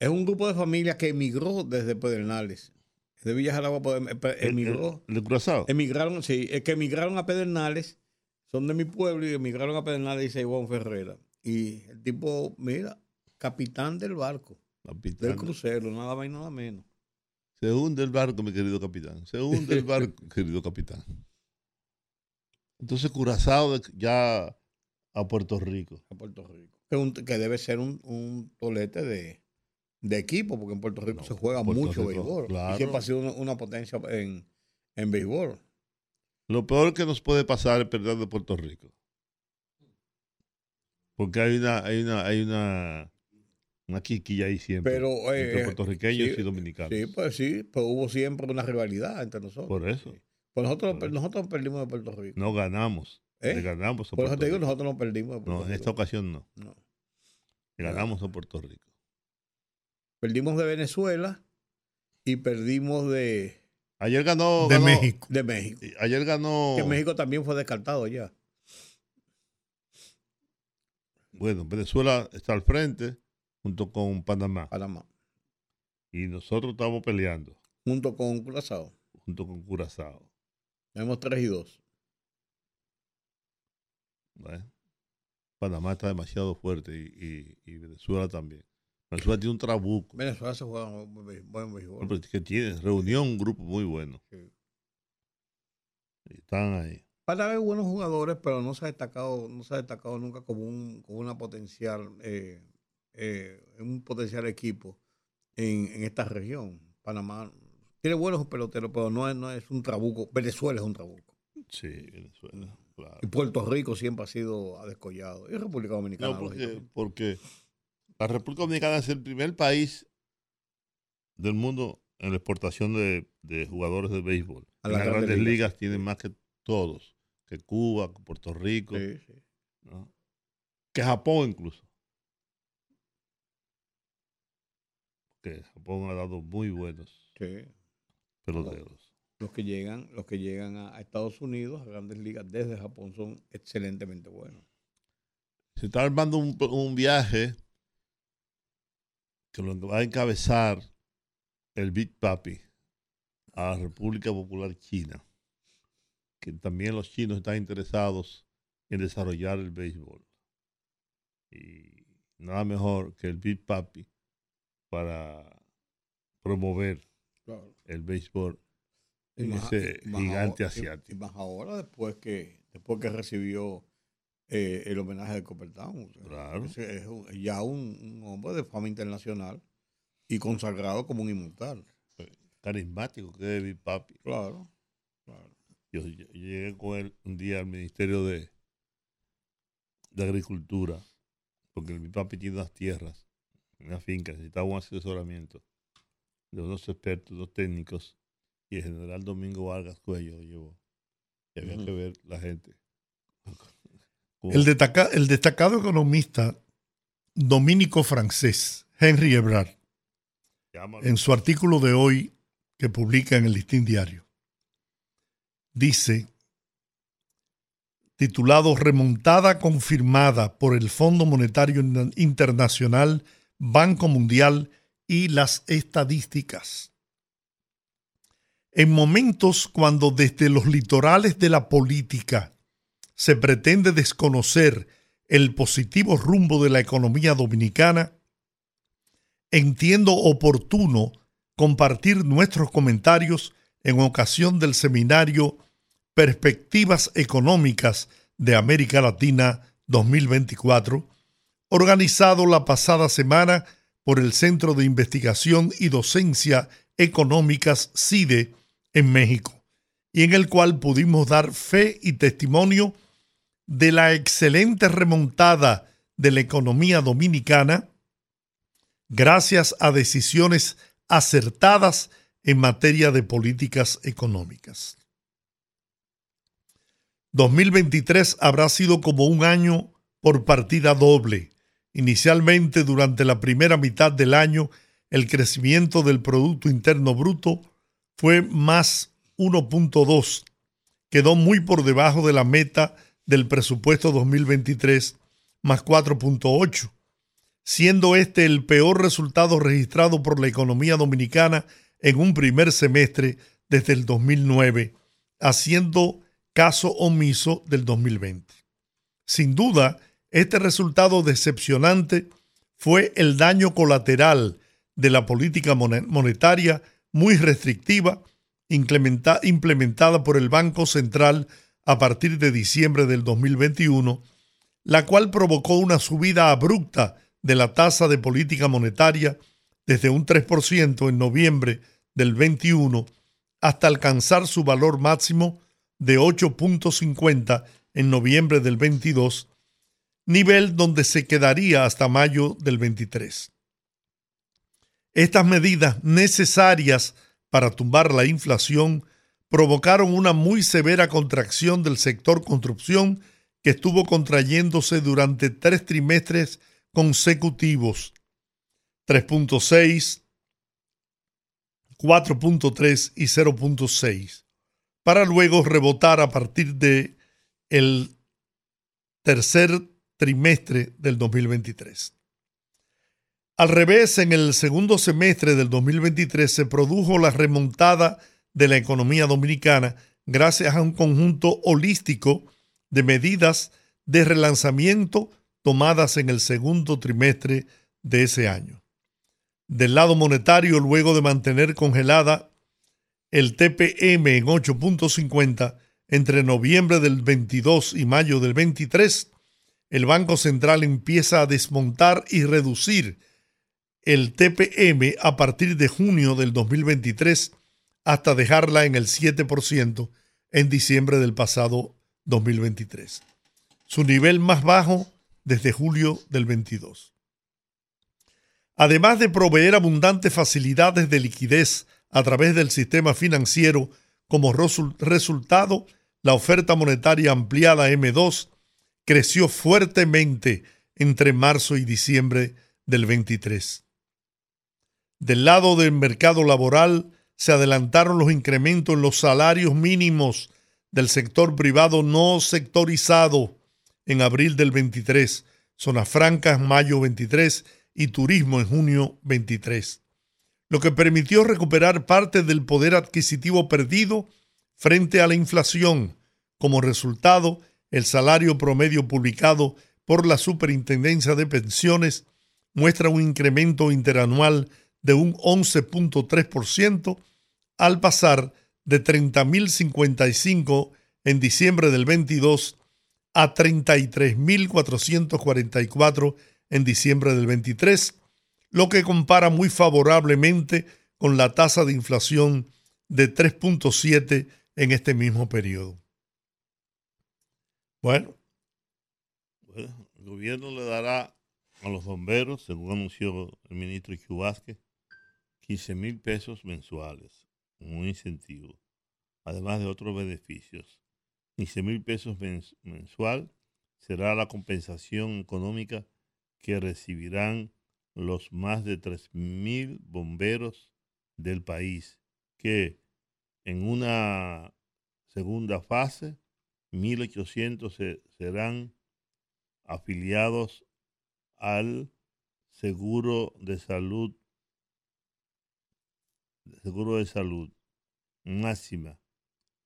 S2: Es un grupo de familias que emigró desde Pedernales. De Villa
S3: ¿El,
S2: emigró.
S3: el Curazao?
S2: Emigraron, sí, es que emigraron a Pedernales, son de mi pueblo y emigraron a Pedernales, dice Iván Ferrera. Y el tipo, mira, capitán del barco,
S3: Capitán.
S2: del crucero, nada más y nada menos.
S3: Se hunde el barco, mi querido capitán. Se hunde el barco, querido capitán. Entonces Curazao ya a Puerto Rico.
S2: a Puerto Rico. Que, un- que debe ser un, un tolete de, de equipo, porque en Puerto Rico
S3: No,
S2: se juega
S3: Puerto
S2: mucho
S3: Rico,
S2: béisbol.
S3: claro.
S2: Y siempre ha sido una, una potencia en, en béisbol.
S3: Lo peor que nos puede pasar es perder de Puerto Rico. Porque hay una, hay una, hay una, una quiquilla ahí siempre.
S2: Pero, eh,
S3: entre puertorriqueños
S2: sí,
S3: y dominicanos.
S2: Sí, pues sí, pero hubo siempre una rivalidad entre nosotros.
S3: Por eso.
S2: Sí. Pues nosotros,
S3: Por eso.
S2: nosotros perdimos de Puerto Rico.
S3: No ganamos.
S2: ¿Eh?
S3: Le ganamos a
S2: Por eso
S3: Puerto
S2: te digo,
S3: Rico.
S2: nosotros no perdimos de Puerto
S3: No, en
S2: Rico.
S3: esta ocasión no.
S2: No.
S3: Le ganamos a Puerto Rico.
S2: Perdimos de Venezuela y perdimos de,
S3: Ayer ganó.
S1: de
S3: ganó-
S1: México.
S2: de México.
S3: Ayer ganó.
S2: Que México también fue descartado ya.
S3: Bueno, Venezuela está al frente junto con Panamá.
S2: Panamá.
S3: Y nosotros estamos peleando
S2: Junto con Curazao.
S3: junto con Curazao.
S2: Tenemos 3 y 2.
S3: ¿ves? Panamá está demasiado fuerte y, y- y Venezuela también. Venezuela tiene un trabuco.
S2: Venezuela se juega béis- buen béisbol.
S3: pero que tiene reunión, un grupo muy bueno.
S2: Sí.
S3: Y están ahí.
S2: Para haber buenos jugadores, pero no se ha destacado, no se ha destacado nunca como un, como una potencial, eh, eh, un potencial equipo en, en esta región. Panamá tiene buenos peloteros, pero no es, no es un trabuco. Venezuela es un trabuco.
S3: Sí, Venezuela, claro.
S2: Y Puerto Rico siempre ha sido descollado. Y República Dominicana.
S3: No, porque, porque la República Dominicana es el primer país del mundo en la exportación de, de jugadores de béisbol.
S2: A
S3: En
S2: las grandes
S3: grandes
S2: ligas.
S3: ligas tienen más que todos, que Cuba, que Puerto Rico,
S2: Sí, sí.
S3: ¿no? que Japón incluso. Que Japón ha dado muy buenos
S2: sí.
S3: peloteros.
S2: Los que llegan, los que llegan a, a Estados Unidos, a grandes ligas desde Japón, son excelentemente buenos.
S3: Se está armando un, un viaje que lo va a encabezar el Big Papi a la República Popular China, que también los chinos están interesados en desarrollar el béisbol. Y nada mejor que el Big Papi para promover
S2: Claro.
S3: el béisbol en ese
S2: más
S3: gigante
S2: y-
S3: asiático.
S2: Y más ahora después que, después que recibió eh, el homenaje de sea,
S3: Claro.
S2: es un- ya un, un hombre de fama internacional y consagrado como un inmortal.
S3: Carismático que es Big Papi.
S2: Claro, claro.
S3: Yo, yo llegué con él un día al Ministerio de, de Agricultura, porque mi papi tiene unas tierras, una finca, necesitaba un asesoramiento de unos expertos, dos técnicos, y el general Domingo Vargas Cuello lo llevó. Y había que ver la gente.
S1: El, destaca- el destacado economista dominico francés, Henry Ebrard,
S3: llámalo.
S1: en su artículo de hoy que publica en el Listín Diario, dice, titulado Remontada confirmada por el Fondo Monetario Internacional, Banco Mundial y las estadísticas. En momentos cuando desde los litorales de la política se pretende desconocer el positivo rumbo de la economía dominicana, entiendo oportuno compartir nuestros comentarios en ocasión del seminario Perspectivas Económicas de América Latina 2024, organizado la pasada semana por el Centro de Investigación y Docencia Económicas CIDE en México, y en el cual pudimos dar fe y testimonio de la excelente remontada de la economía dominicana gracias a decisiones acertadas en materia de políticas económicas. 2023 habrá sido como un año por partida doble. Inicialmente, durante la primera mitad del año, el crecimiento del Producto Interno Bruto fue más 1.2, quedó muy por debajo de la meta del presupuesto 2023, más 4.8, siendo este el peor resultado registrado por la economía dominicana en un primer semestre desde el 2009, haciendo caso omiso del 2020. Sin duda, este resultado decepcionante fue el daño colateral de la política monetaria muy restrictiva implementada por el Banco Central a partir de diciembre del 2021, la cual provocó una subida abrupta de la tasa de política monetaria desde un 3% en noviembre del 21 hasta alcanzar su valor máximo de 8.50 en noviembre del 22, nivel donde se quedaría hasta mayo del 23. Estas medidas necesarias para tumbar la inflación provocaron una muy severa contracción del sector construcción que estuvo contrayéndose durante tres trimestres consecutivos, 3.6, 4.3 y 0.6, para luego rebotar a partir de el tercer trimestre del 2023. Al revés, en el segundo semestre del 2023 se produjo la remontada de la economía dominicana gracias a un conjunto holístico de medidas de relanzamiento tomadas en el segundo trimestre de ese año. Del lado monetario, luego de mantener congelada el TPM en 8.50 entre noviembre del 22 y mayo del 23, el Banco Central empieza a desmontar y reducir el TPM a partir de junio del 2023 hasta dejarla en el 7% en diciembre del pasado 2023, su nivel más bajo desde julio del 22. Además de proveer abundantes facilidades de liquidez a través del sistema financiero como resultado, la oferta monetaria ampliada M2 creció fuertemente entre marzo y diciembre del 23. Del lado del mercado laboral se adelantaron los incrementos en los salarios mínimos del sector privado no sectorizado en abril del 23, zonas francas mayo 23 y turismo en junio 23, lo que permitió recuperar parte del poder adquisitivo perdido frente a la inflación. Como resultado, el salario promedio publicado por la Superintendencia de Pensiones muestra un incremento interanual de un 11.3% al pasar de 30.055 en diciembre del 22 a 33.444 en diciembre del 23, lo que compara muy favorablemente con la tasa de inflación de 3.7 en este mismo periodo. Bueno.
S3: el gobierno le dará a los bomberos, según anunció el ministro Vázquez, 15 mil pesos mensuales, un incentivo, además de otros beneficios. 15 mil pesos mensual será la compensación económica que recibirán los más de 3 mil bomberos del país, que en una segunda fase, 1.800 serán afiliados al seguro de salud seguro de salud máxima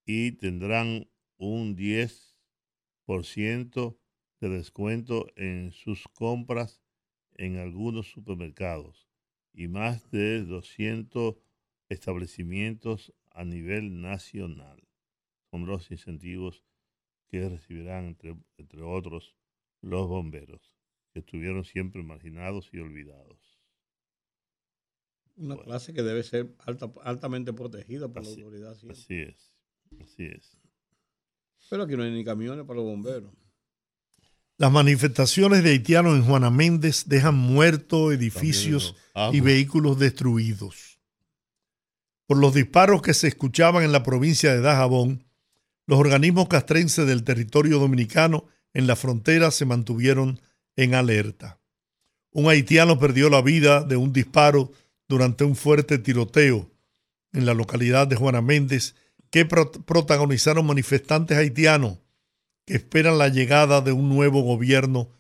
S3: y tendrán un 10% de descuento en sus compras en algunos supermercados y más de 200 establecimientos a nivel nacional. Son los incentivos que recibirán, entre, entre otros, los bomberos, que estuvieron siempre marginados y olvidados.
S2: Una clase que debe ser altamente protegida por la autoridad.
S3: Así es, así es.
S2: Pero aquí no hay ni camiones para los bomberos.
S1: Las manifestaciones de haitianos en Juana Méndez dejan muertos edificios y vehículos destruidos. Por los disparos que se escuchaban en la provincia de Dajabón, los organismos castrenses del territorio dominicano en la frontera se mantuvieron en alerta. Un haitiano perdió la vida de un disparo durante un fuerte tiroteo en la localidad de Juana Méndez que pro- protagonizaron manifestantes haitianos que esperan la llegada de un nuevo gobierno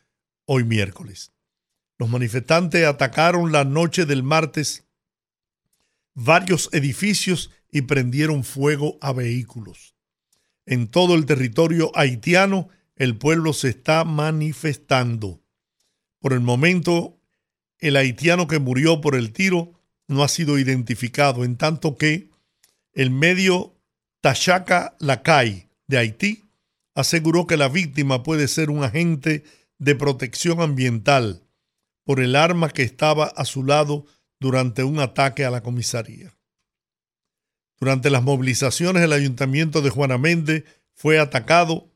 S1: hoy miércoles. Los manifestantes atacaron la noche del martes varios edificios y prendieron fuego a vehículos. En todo el territorio haitiano, el pueblo se está manifestando. Por el momento, el haitiano que murió por el tiro no ha sido identificado, en tanto que el medio Tachaka Lacay de Haití aseguró que la víctima puede ser un agente de protección ambiental por el arma que estaba a su lado durante un ataque a la comisaría. Durante las movilizaciones, el ayuntamiento de Juana Méndez fue atacado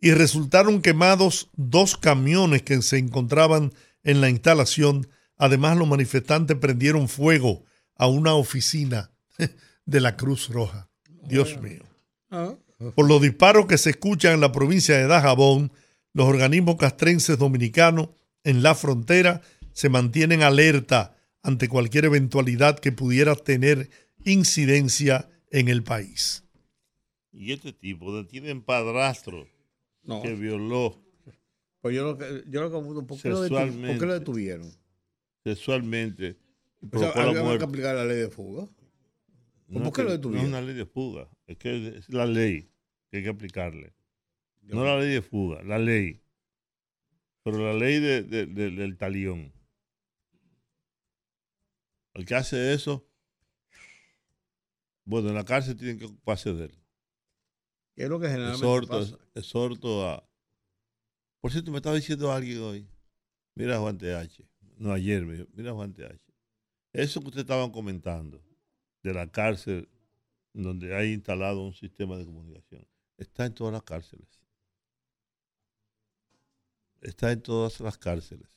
S1: y resultaron quemados dos camiones que se encontraban en la instalación. Además, los manifestantes prendieron fuego a una oficina de la Cruz Roja. Dios mío.
S2: Ah,
S1: Por los disparos que se escuchan en la provincia de Dajabón, los organismos castrenses dominicanos en la frontera se mantienen alerta ante cualquier eventualidad que pudiera tener incidencia en el país.
S3: Y este tipo detienen padrastro
S2: no.
S3: que violó
S2: Pues yo lo que, yo lo que pregunto, ¿por qué, lo detu- ¿por qué
S3: Sexualmente.
S2: lo detuvieron?
S3: Sexualmente
S2: O sea, había que aplicar la ley de fuga.
S3: No
S2: ¿por
S3: es
S2: qué
S3: que-
S2: lo
S3: No
S2: detuvieron?
S3: es una ley de fuga, es que es la ley que hay que aplicarle. No la ley de fuga, la ley. Pero la ley de- de- de- del talión. El que hace eso, bueno, en la cárcel tienen que ocuparse de él.
S2: ¿Qué es lo que generalmente
S3: Exhorto,
S2: pasa?
S3: exhorto a... Por cierto, me estaba diciendo alguien hoy. Mira Juan TH. No, ayer me dijo, mira Juan TH. Eso que ustedes estaban comentando de la cárcel donde hay instalado un sistema de comunicación, está en todas las cárceles. Está en todas las cárceles.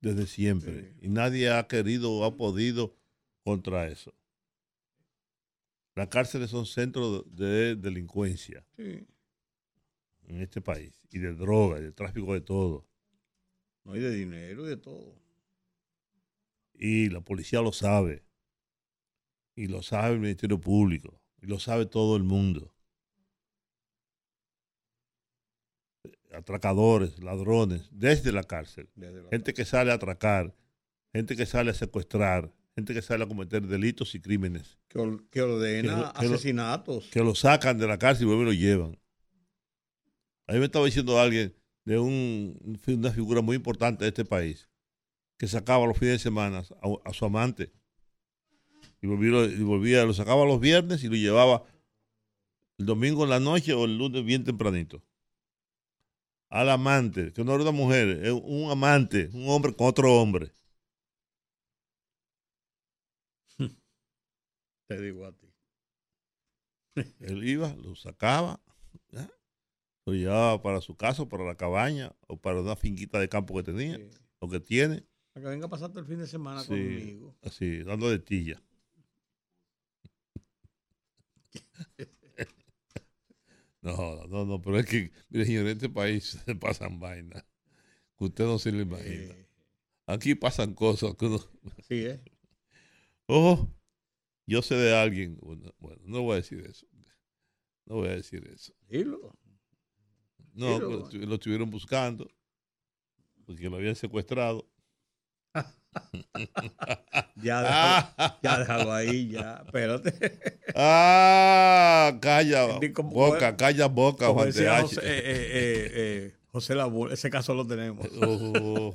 S3: Desde siempre. Y nadie ha querido o ha podido contra eso. Las cárceles son centros de delincuencia
S2: Sí.
S3: en este país. Y de droga, y de tráfico de todo.
S2: No hay de dinero y de todo.
S3: Y la policía lo sabe. Y lo sabe el Ministerio Público. Y lo sabe todo el mundo. Atracadores, ladrones, desde la cárcel.
S2: Desde la-
S3: Gente que sale a atracar, gente que sale a secuestrar, gente que sale a cometer delitos y crímenes,
S2: que, or- que ordena
S3: Que lo- que lo-
S2: asesinatos.
S3: que lo sacan de la cárcel y vuelven y lo llevan. A mí me estaba diciendo alguien de un- una figura muy importante de este país, que sacaba los fines de semana a, a su amante. Y volvía, y volvía, lo sacaba los viernes y lo llevaba el domingo en la noche o el lunes bien tempranito. Al amante, que no era una mujer, es un amante, un hombre con otro hombre.
S2: Te digo a ti.
S3: Él iba, lo sacaba, lo llevaba para su casa, para la cabaña o para una finquita de campo que tenía,
S2: Sí.
S3: o que tiene,
S2: Para que venga a pasarte el fin de semana
S3: Sí.
S2: conmigo.
S3: así, dando de tilla. No, no, no, pero es que, mire, señor, en este país se pasan vainas que usted no se lo imagina.
S2: Eh,
S3: Aquí pasan cosas que uno.
S2: sí, ¿eh?
S3: Oh, yo sé de alguien. Bueno, bueno, no voy a decir eso. No voy a decir eso.
S2: Dilo.
S3: No, lo estuvieron buscando porque lo habían secuestrado.
S2: Ya déjalo, ya déjalo ahí, ya. Espérate.
S3: ah, calla
S2: como-
S3: boca, calla boca,
S2: Como
S3: Juan
S2: decía
S3: TH.
S2: José, eh, eh, eh, eh, José Labur, ese caso lo tenemos.
S3: Oh.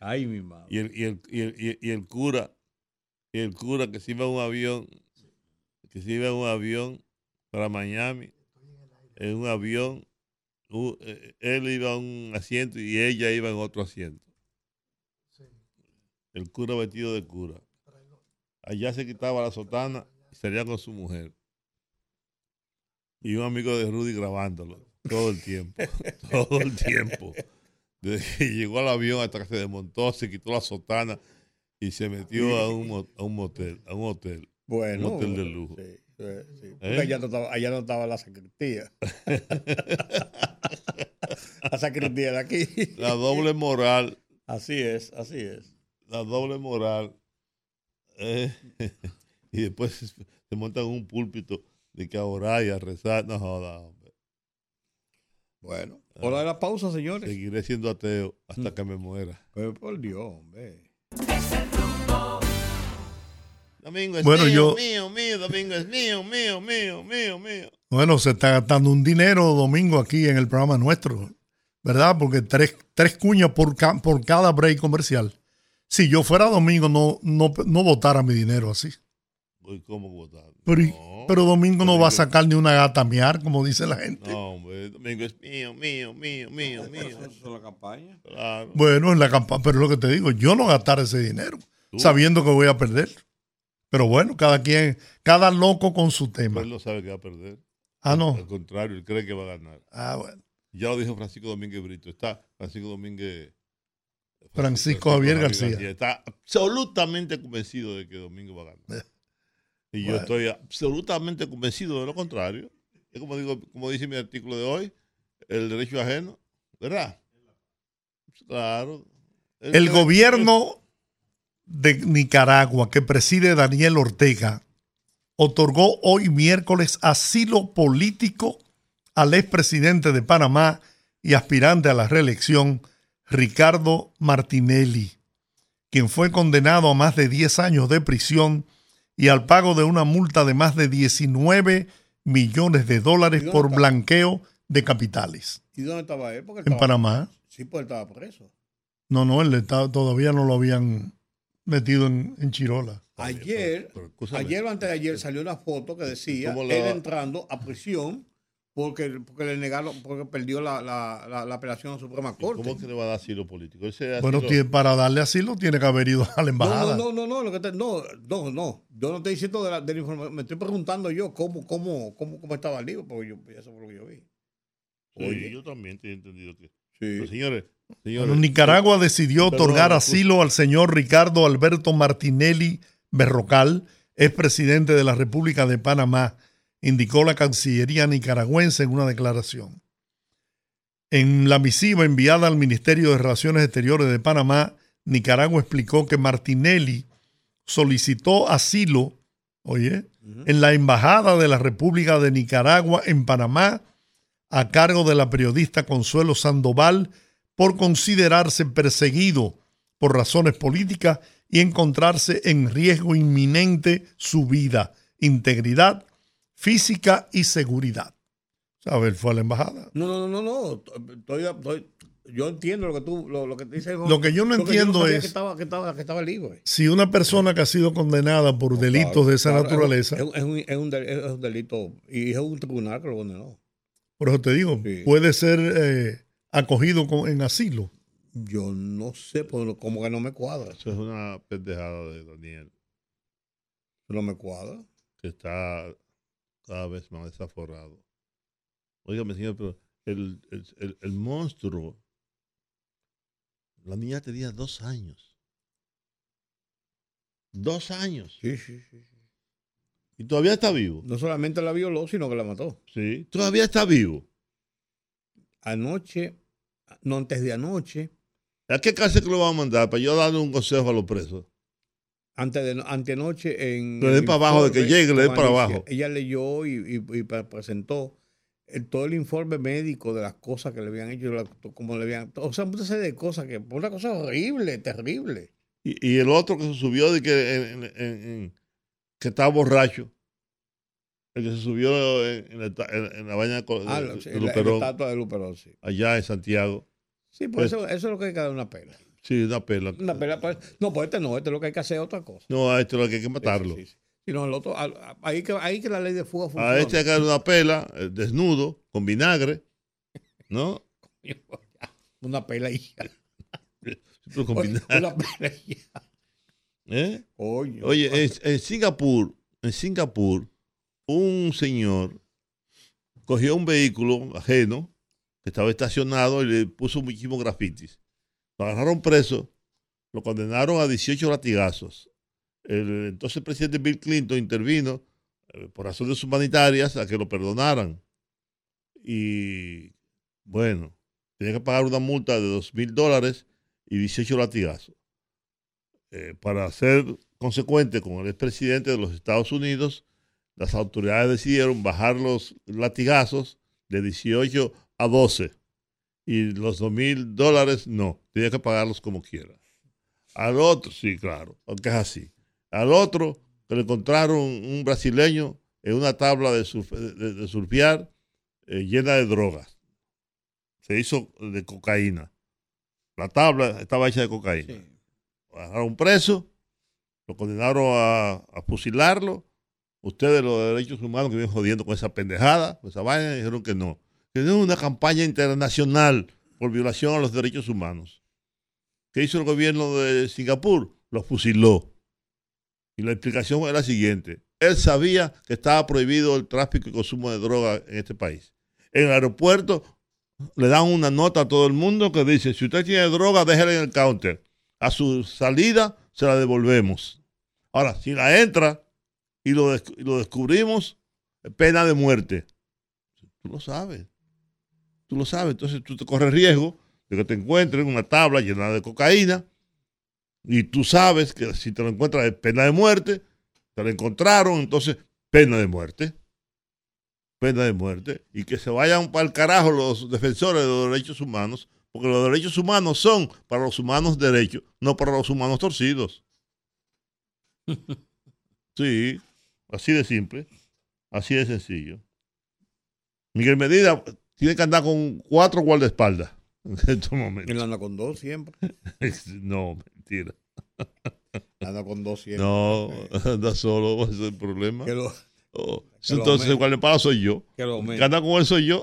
S2: Ay, mi madre.
S3: y, el, y, el, y, el, y el- cura, y el cura que se iba en un avión, que se iba en un avión para Miami, en un avión, eh, él iba en un asiento y ella iba en otro asiento. El cura vestido de cura. Allá se quitaba la sotana y salía con su mujer. Y un amigo de Rudy grabándolo todo el tiempo, todo el tiempo. Desde que llegó al avión hasta que se desmontó, se quitó la sotana y se metió a un, a un motel, a un hotel.
S2: Bueno.
S3: Un hotel de lujo.
S2: Sí,
S3: ¿Eh?
S2: allá, no estaba, allá no estaba la sacristía. la sacristía de aquí.
S3: La doble moral,
S2: Así es, así es.
S3: La doble moral. eh, y después se, se montan en un púlpito de que a orar y a rezar. No joda, hombre.
S2: Bueno, hora de la pausa, señores.
S3: Seguiré siendo ateo hasta que me muera.
S2: Pero por Dios, hombre.
S3: Domingo es
S1: Bueno,
S3: mío,
S1: yo-
S3: mío, mío, domingo es mío, mío, mío, mío, mío.
S1: Bueno, se está gastando un dinero domingo aquí en el programa nuestro, ¿verdad? Porque tres, tres cuñas por, ca- por cada break comercial. Si yo fuera domingo, no, no, no votara mi dinero así.
S3: ¿Cómo votar?
S1: Pero, y-
S3: No,
S1: pero domingo no va a sacar ni una gata a miar, como dice la gente.
S3: No, hombre, domingo es mío, mío, mío, mío, mío.
S2: Eso es la campaña.
S3: Claro.
S1: Bueno, en la campaña, pero es lo que te digo, yo no gastar ese dinero,
S3: Tú.
S1: sabiendo que voy a perder. Pero bueno, cada quien, cada loco con su tema.
S3: Pero él no sabe que va a perder.
S1: Ah, no.
S3: Al contrario, él cree que va a ganar.
S1: Ah, bueno.
S3: Ya lo dijo Francisco Domínguez Brito. Está Francisco Domínguez.
S1: Francisco Javier García.
S3: Está absolutamente convencido de que Domingo va a ganar. Y yo estoy absolutamente convencido de lo contrario. Es como digo, como dice mi artículo de hoy, el derecho ajeno, ¿verdad? Claro.
S1: El
S3: cree-
S1: gobierno de Nicaragua que preside Daniel Ortega otorgó hoy miércoles asilo político al expresidente de Panamá y aspirante a la reelección, Ricardo Martinelli, quien fue condenado a más de 10 años de prisión y al pago de una multa de más de 19 millones de dólares
S2: ¿Y dónde
S1: por blanqueo de capitales
S2: ¿Y dónde estaba él? Porque él
S1: en
S2: estaba-
S1: Panamá.
S2: Sí, pues él estaba preso.
S1: No, no, él está- todavía no lo habían metido en, en Chirola.
S2: Ayer,
S3: pero
S2: ayer o antes de ayer salió una foto que decía
S3: ¿Cómo
S2: él entrando a prisión porque, porque le negaron, porque perdió la, la, la, la apelación a la Suprema Corte.
S3: ¿Cómo que le va a dar asilo político? Ese
S1: Bueno, tiene- para darle asilo tiene que haber ido a la embajada.
S2: no, no, no, no, lo que te- no, no, no. Yo no estoy diciendo de la, de la información, me estoy preguntando yo cómo, cómo, cómo, cómo estaba el libro, porque yo, eso fue lo que yo vi.
S3: Sí,
S2: Oye.
S3: yo también tenía entendido que.
S2: Sí.
S3: Pero, señores, señores.
S1: Bueno, Nicaragua decidió otorgar asilo al señor Ricardo Alberto Martinelli Berrocal, expresidente de la República de Panamá, indicó la Cancillería nicaragüense en una declaración. En la misiva enviada al Ministerio de Relaciones Exteriores de Panamá, Nicaragua explicó que Martinelli solicitó asilo, oye, en la Embajada de la República de Nicaragua en Panamá a cargo de la periodista Consuelo Sandoval por considerarse perseguido por razones políticas y encontrarse en riesgo inminente su vida, integridad física y seguridad. ¿Sabes? Fue a la embajada.
S2: No, no, no, no, no. Estoy, estoy- yo entiendo lo que tú, lo, lo que te dice.
S1: Lo que yo no entiendo es-
S2: que estaba, que estaba, que estaba libre.
S1: Si una persona que ha sido condenada por delitos de esa
S2: Claro,
S1: naturaleza,
S2: Es, un- es un, es, un, del- es un delito y es un tribunal que lo condenó.
S1: por eso te digo,
S2: Sí.
S1: puede ser eh, acogido con- en asilo.
S2: Yo no sé, pero como que no me cuadra.
S3: Eso es una pendejada de Daniel,
S2: No me cuadra.
S3: que está cada vez más desaforado. Óigame, señor, pero el, el, el- el monstruo, la niña tenía dos años. Dos años.
S2: Sí, sí, sí.
S3: Y todavía está vivo.
S2: No solamente la violó, sino que la mató.
S3: Sí. Todavía está vivo.
S2: Anoche, no antes de anoche,
S3: ¿A qué cárcel que lo van a mandar? Para yo darle un consejo a los presos.
S2: Antes de antenoche en
S3: Le den para abajo, de que llegue, le den para abajo.
S2: Ella leyó y, y- y pre- presentó el- todo el informe médico de las cosas que le habían hecho, la- como le habían, o sea, muchas serie de cosas que una cosa horrible, terrible.
S3: Y, y el otro que se subió de que, en- en- en- que estaba borracho. El que se subió en, en la, la vaina de,
S2: Ah,
S3: de-
S2: la,
S3: de
S2: la- la
S3: Luperón,
S2: estatua de Luperón, sí.
S3: allá en Santiago.
S2: Sí, pues eso, eso es lo que hay que dar una pena.
S3: Sí, una pela.
S2: Una pena pues, no, pues este no, este lo que hay que hacer es otra cosa.
S3: No, a este lo que hay que matarlo.
S2: sí, sí. El otro, ahí, que, ahí que la ley de fuga funciona.
S3: A este hay que darle una pela, eh, desnudo, con vinagre. ¿No?
S2: Una pela y ya.
S3: Con vinagre.
S2: Una pela y ya.
S3: ¿Eh?
S2: Oye,
S3: Oye, en, en Singapur, en Singapur, un señor cogió un vehículo ajeno que estaba estacionado y le puso muchísimos grafitis. Lo agarraron preso, lo condenaron a 18 latigazos. El entonces presidente Bill Clinton intervino eh, por razones humanitarias a que lo perdonaran. Y bueno, tenía que pagar una multa de 2 mil dólares y 18 latigazos. Eh, para hacer consecuente con el expresidente de los Estados Unidos, las autoridades decidieron bajar los latigazos de 18 a 12 y los 2 mil dólares no, tenía que pagarlos como quiera. Al otro, sí, claro, aunque es así. Al otro, que le encontraron un brasileño en una tabla de, surf- de- de surfear eh, llena de drogas. Se hizo de cocaína. La tabla estaba hecha de cocaína.
S2: Sí.
S3: Bajaron preso, lo condenaron a, a fusilarlo. Ustedes, los derechos humanos que vienen jodiendo con esa pendejada, con esa vaina, dijeron que no. Que es una campaña internacional por violación a los derechos humanos. ¿Qué hizo el gobierno de Singapur? Lo fusiló. Y la explicación era la siguiente. Él sabía que estaba prohibido el tráfico y consumo de droga en este país. En el aeropuerto le dan una nota a todo el mundo que dice, si usted tiene droga, déjela en el counter. A su salida se la devolvemos. Ahora, si la entra y lo, y lo descubrimos, pena de muerte. Tú lo sabes. Tú lo sabes. Entonces tú te corres riesgo de que te encuentren una tabla llena de cocaína y tú sabes que si te lo encuentras es pena de muerte, te lo encontraron, entonces pena de muerte. Pena de muerte. Y que se vayan para el carajo los defensores de los derechos humanos, porque los derechos humanos son para los humanos derechos, no para los humanos torcidos. Sí, así de simple, así de sencillo. Miguel Medina tiene que andar con cuatro guardaespaldas en estos
S2: Él
S3: momentos.
S2: anda con dos siempre.
S3: No, mentira.
S2: Anda con dos siempre.
S3: No, anda solo, ese es el problema.
S2: Que lo,
S3: Oh,
S2: que
S3: entonces el guardaespaldas soy yo.
S2: que lo
S3: Que anda con él soy yo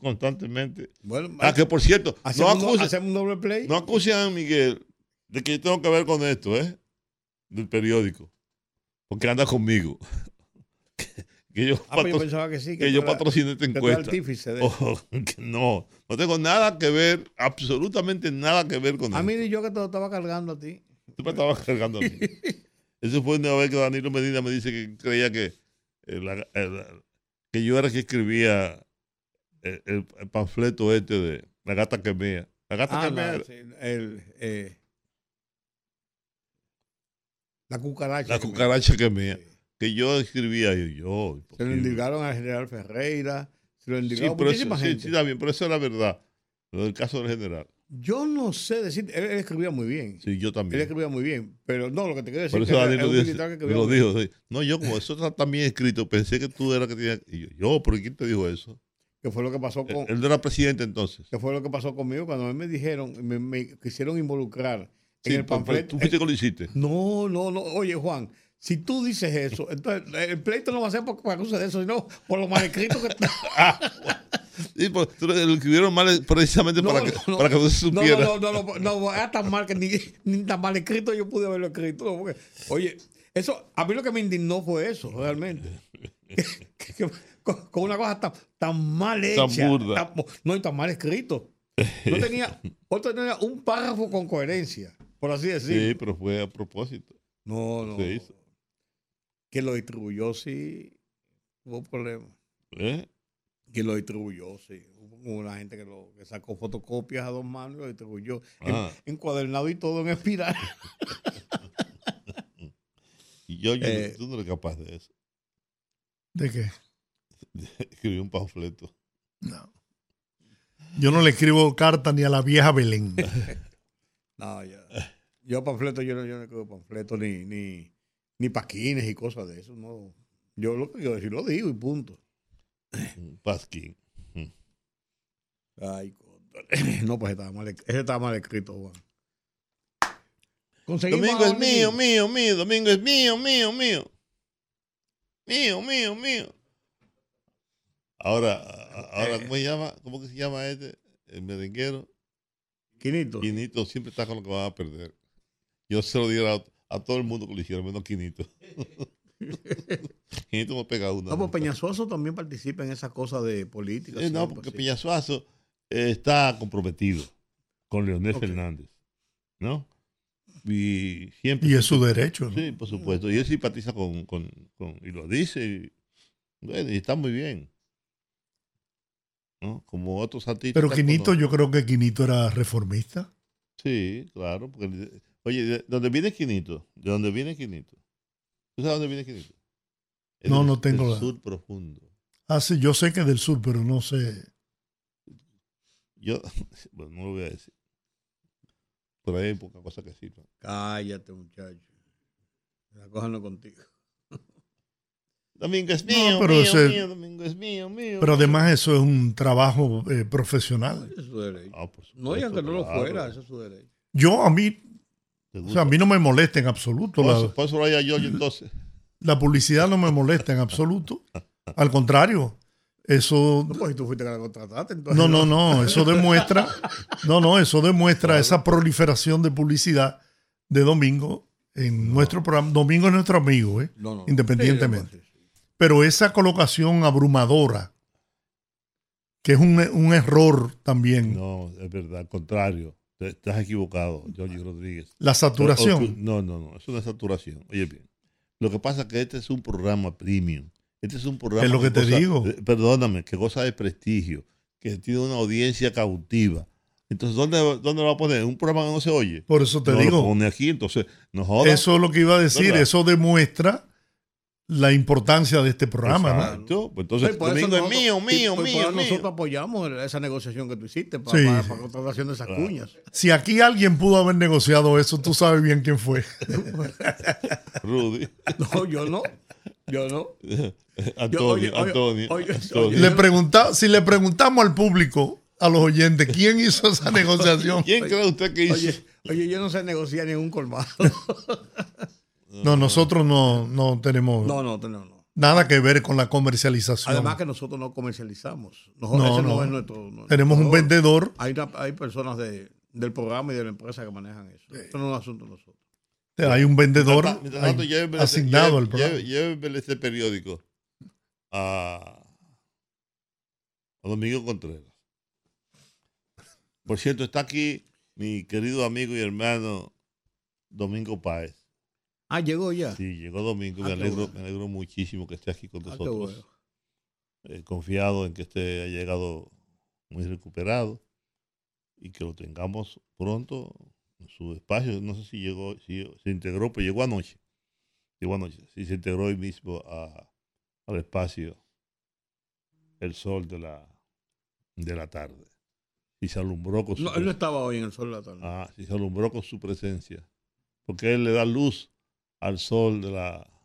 S3: constantemente.
S2: Bueno,
S3: Ah, que por cierto, no acusen,
S2: hacemos un doble play.
S3: no acusen a Miguel de que yo tengo que ver con esto, ¿eh? Del periódico. Porque anda conmigo. Que, yo,
S2: ah, pues yo pensaba que sí.
S3: que yo esta
S2: que tú eras
S3: encuesta.
S2: de.
S3: Oh, que no, no tengo nada que ver, absolutamente nada que ver con
S2: A
S3: eso.
S2: mí di yo que te lo estaba cargando a ti.
S3: Tú me estabas cargando a mí. Eso fue una vez que Danilo Medina me dice que creía que, eh, la- el- que yo era el que escribía el, el- el panfleto este de La gata que mea. La gata
S2: Ah,
S3: que mea.
S2: la, sí, el, eh, la cucaracha.
S3: La
S2: que
S3: cucaracha que mea.
S2: Sí.
S3: Que yo escribía y yo.
S2: Se lo indicaron al general Ferreira. Se lo
S3: Sí,
S2: indicaron a
S3: pero eso,
S2: muchísima
S3: sí,
S2: gente.
S3: sí, está bien, pero eso era verdad. Lo del caso del general.
S2: Yo no sé decir, él, él escribía muy bien.
S3: Sí, yo
S2: Él
S3: también.
S2: escribía muy bien. Pero no, lo que te quiero decir
S3: Por
S2: es
S3: eso
S2: que
S3: Danilo
S2: era
S3: dice-
S2: militar que escribía
S3: lo
S2: bien.
S3: dijo. sí. No, yo como eso está también escrito, pensé que tú eras que tenías... Y yo, yo, ¿por quién te dijo eso?
S2: Que fue lo que pasó
S3: Él,
S2: con,
S3: él no era presidente entonces.
S2: que fue lo que pasó conmigo cuando a mí me dijeron, me, me quisieron involucrar
S3: Sí,
S2: en el panfleto.
S3: tú fuiste que lo hiciste.
S2: No, no, no. Oye, Juan, si tú dices eso, entonces el pleito no va a ser por por causa de eso, sino por lo mal escrito que está.
S3: Sí, pues, tú lo escribieron mal precisamente
S2: No,
S3: para, que,
S2: no,
S3: para que no se
S2: No,
S3: supiera.
S2: no, no, no, no, no, era tan mal que ni, ni tan mal escrito yo pude haberlo escrito. no, porque, oye, eso, a mí lo que me indignó fue eso, realmente. Que- que- con, con una cosa tan, tan mal
S3: Tan
S2: hecha.
S3: burda.
S2: tan- no, y tan mal escrito. No tenía, otro tenía un párrafo con coherencia, por así decirlo.
S3: Sí, pero fue a propósito.
S2: No, no.
S3: Se hizo.
S2: Que lo distribuyó, sí. Hubo problema.
S3: ¿Eh?
S2: Que lo distribuyó, sí. Hubo una gente que, lo, que sacó fotocopias a dos manos y lo distribuyó. en-
S3: Ah.
S2: encuadernado y todo en espiral.
S3: Y yo, yo
S2: Eh.
S3: tú no eres capaz de eso.
S1: ¿De qué?
S3: Escribí un panfleto.
S1: No. Yo no le escribo carta ni a la vieja Belén.
S2: No, ya. Yo panfleto, yo no, yo no escribo panfleto ni, ni, ni paquines y cosas de eso. No. Yo lo que quiero decir lo digo y punto.
S3: Un pasquín.
S2: Ay, no, pues estaba mal, ese estaba mal escrito, Juan.
S3: Domingo es mío, mío, mío. Domingo es mío, mío, mío. Mío, mío, mío. Ahora, ahora ¿cómo se llama? ¿Cómo que se llama este? El merenguero.
S2: Quinito.
S3: Quinito siempre está con lo que van a perder. Yo se lo diera a, a todo el mundo que lo hiciera, menos Quinito. Quinito me pega una.
S2: No, pues Peñasuazo también participa en esa cosa de política.
S3: Eh, no, porque. Peñasuazo eh, está comprometido con Leonel
S2: Ok.
S3: Fernández, ¿no? Y siempre.
S1: Y es su derecho. ¿no?
S3: Sí, por supuesto. Y él simpatiza con, con, con- y lo dice, y, bueno, y está muy bien. ¿No? Como otros artistas.
S1: Pero
S3: que
S1: Quinito, yo creo que Quinito era reformista.
S3: Sí, claro, porque él- Oye, ¿de dónde viene Quinito? ¿De dónde viene Quinito? ¿Tú sabes dónde viene Quinito? Es
S1: No,
S3: del-
S1: no tengo
S3: del
S1: la-
S3: sur profundo.
S1: Ah, sí, yo sé que es del sur, pero no sé.
S3: Yo, bueno, no lo voy a decir. Por ahí hay poca cosa que sirva.
S2: Cállate, muchacho. La cosa no contigo.
S3: Domingo es
S1: No,
S3: mío,
S1: pero
S3: mío,
S1: ese-
S3: mío, Domingo es mío, mío.
S1: Pero además eso es un trabajo eh, profesional.
S2: Ese es su derecho.
S3: Ah,
S2: No digan que
S3: supuesto,
S2: no lo fuera, ese es su derecho.
S1: Yo a mí,
S3: ¿Te
S1: o sea, a mí no me molesta en absoluto.
S3: Por eso-
S1: La,
S3: por eso lo hay a Giorgio entonces.
S1: la publicidad no me molesta en absoluto. Al contrario, eso
S2: No, pues tú fuiste que la contrataste, entonces.
S1: No, no, no, eso demuestra, no, no, eso demuestra esa proliferación de publicidad de Domingo en nuestro programa. Domingo es nuestro amigo, ¿eh?
S2: No, no.
S1: Independientemente. Pero esa colocación abrumadora, que es un, un error también,
S3: No, es verdad, al contrario. Estás equivocado, Giorgio Rodríguez.
S1: la
S3: O-
S1: saturación.
S3: No, no, no, es una saturación. Oye bien, lo que pasa es que este es un programa premium. Este es un programa
S1: Es lo que te
S3: goza-
S1: digo.
S3: eh, perdóname, que goza de prestigio, que tiene una audiencia cautiva. Entonces, ¿dónde, dónde lo va a poner? Un programa que no se oye.
S1: Por eso te
S3: no lo
S1: digo,
S3: pone aquí, entonces, no jodas.
S1: eso es lo que iba a decir,
S3: ¿Verdad?
S1: eso demuestra la importancia de este programa, ¿no?
S3: Exacto. Pues entonces,
S2: Sí, por eso
S3: es
S2: nosotros-
S3: mío, mío.
S2: Nosotros apoyamos esa negociación que tú hiciste para,
S1: Sí,
S2: para, para contratación de esas
S3: Claro.
S2: cuñas.
S1: Si aquí alguien pudo haber negociado eso, tú sabes bien quién fue.
S3: Rudy.
S2: No, yo no. Yo no.
S3: Antonio,
S2: oye,
S3: Antonio,
S2: oye,
S3: Antonio.
S2: oye.
S1: Le pregunta, si le preguntamos al público, a los oyentes, ¿quién hizo esa negociación?
S3: ¿Quién cree usted que hizo?
S2: Oye, oye, yo no sé negociar ni en un colmado.
S1: No, nosotros no, no tenemos
S2: No, no, no, no.
S1: nada que ver con la comercialización.
S2: Además que nosotros no comercializamos. Nosotros,
S1: No,
S2: ese no,
S1: no.
S2: es nuestro.
S1: tenemos un vendedor.
S2: Hay, una- hay personas de, del programa y de la empresa que manejan eso. Esto no es un asunto de nosotros.
S1: Hay un vendedor
S3: Mientras- mientras
S1: asignado al programa.
S3: llévenme- llévenme ese periódico a, a Domingo Contreras. Por cierto, está aquí mi querido amigo y hermano Domingo Páez.
S2: Ah, llegó ya.
S3: Sí, llegó Domingo. Me
S2: Ah, qué
S3: alegro,
S2: bueno.
S3: me alegro muchísimo que esté aquí con
S2: Ah,
S3: nosotros.
S2: bueno.
S3: Eh, confiado en que esté ha llegado muy recuperado y que lo tengamos pronto en su espacio. No sé si llegó, si se integró, pero llegó anoche. Llegó anoche. Sí, se integró hoy mismo a- al espacio el sol de la, de la tarde. Y se alumbró con su
S2: No, él no estaba hoy en el sol de la tarde.
S3: Ah, sí, se alumbró con su presencia. Porque él le da luz al sol de la,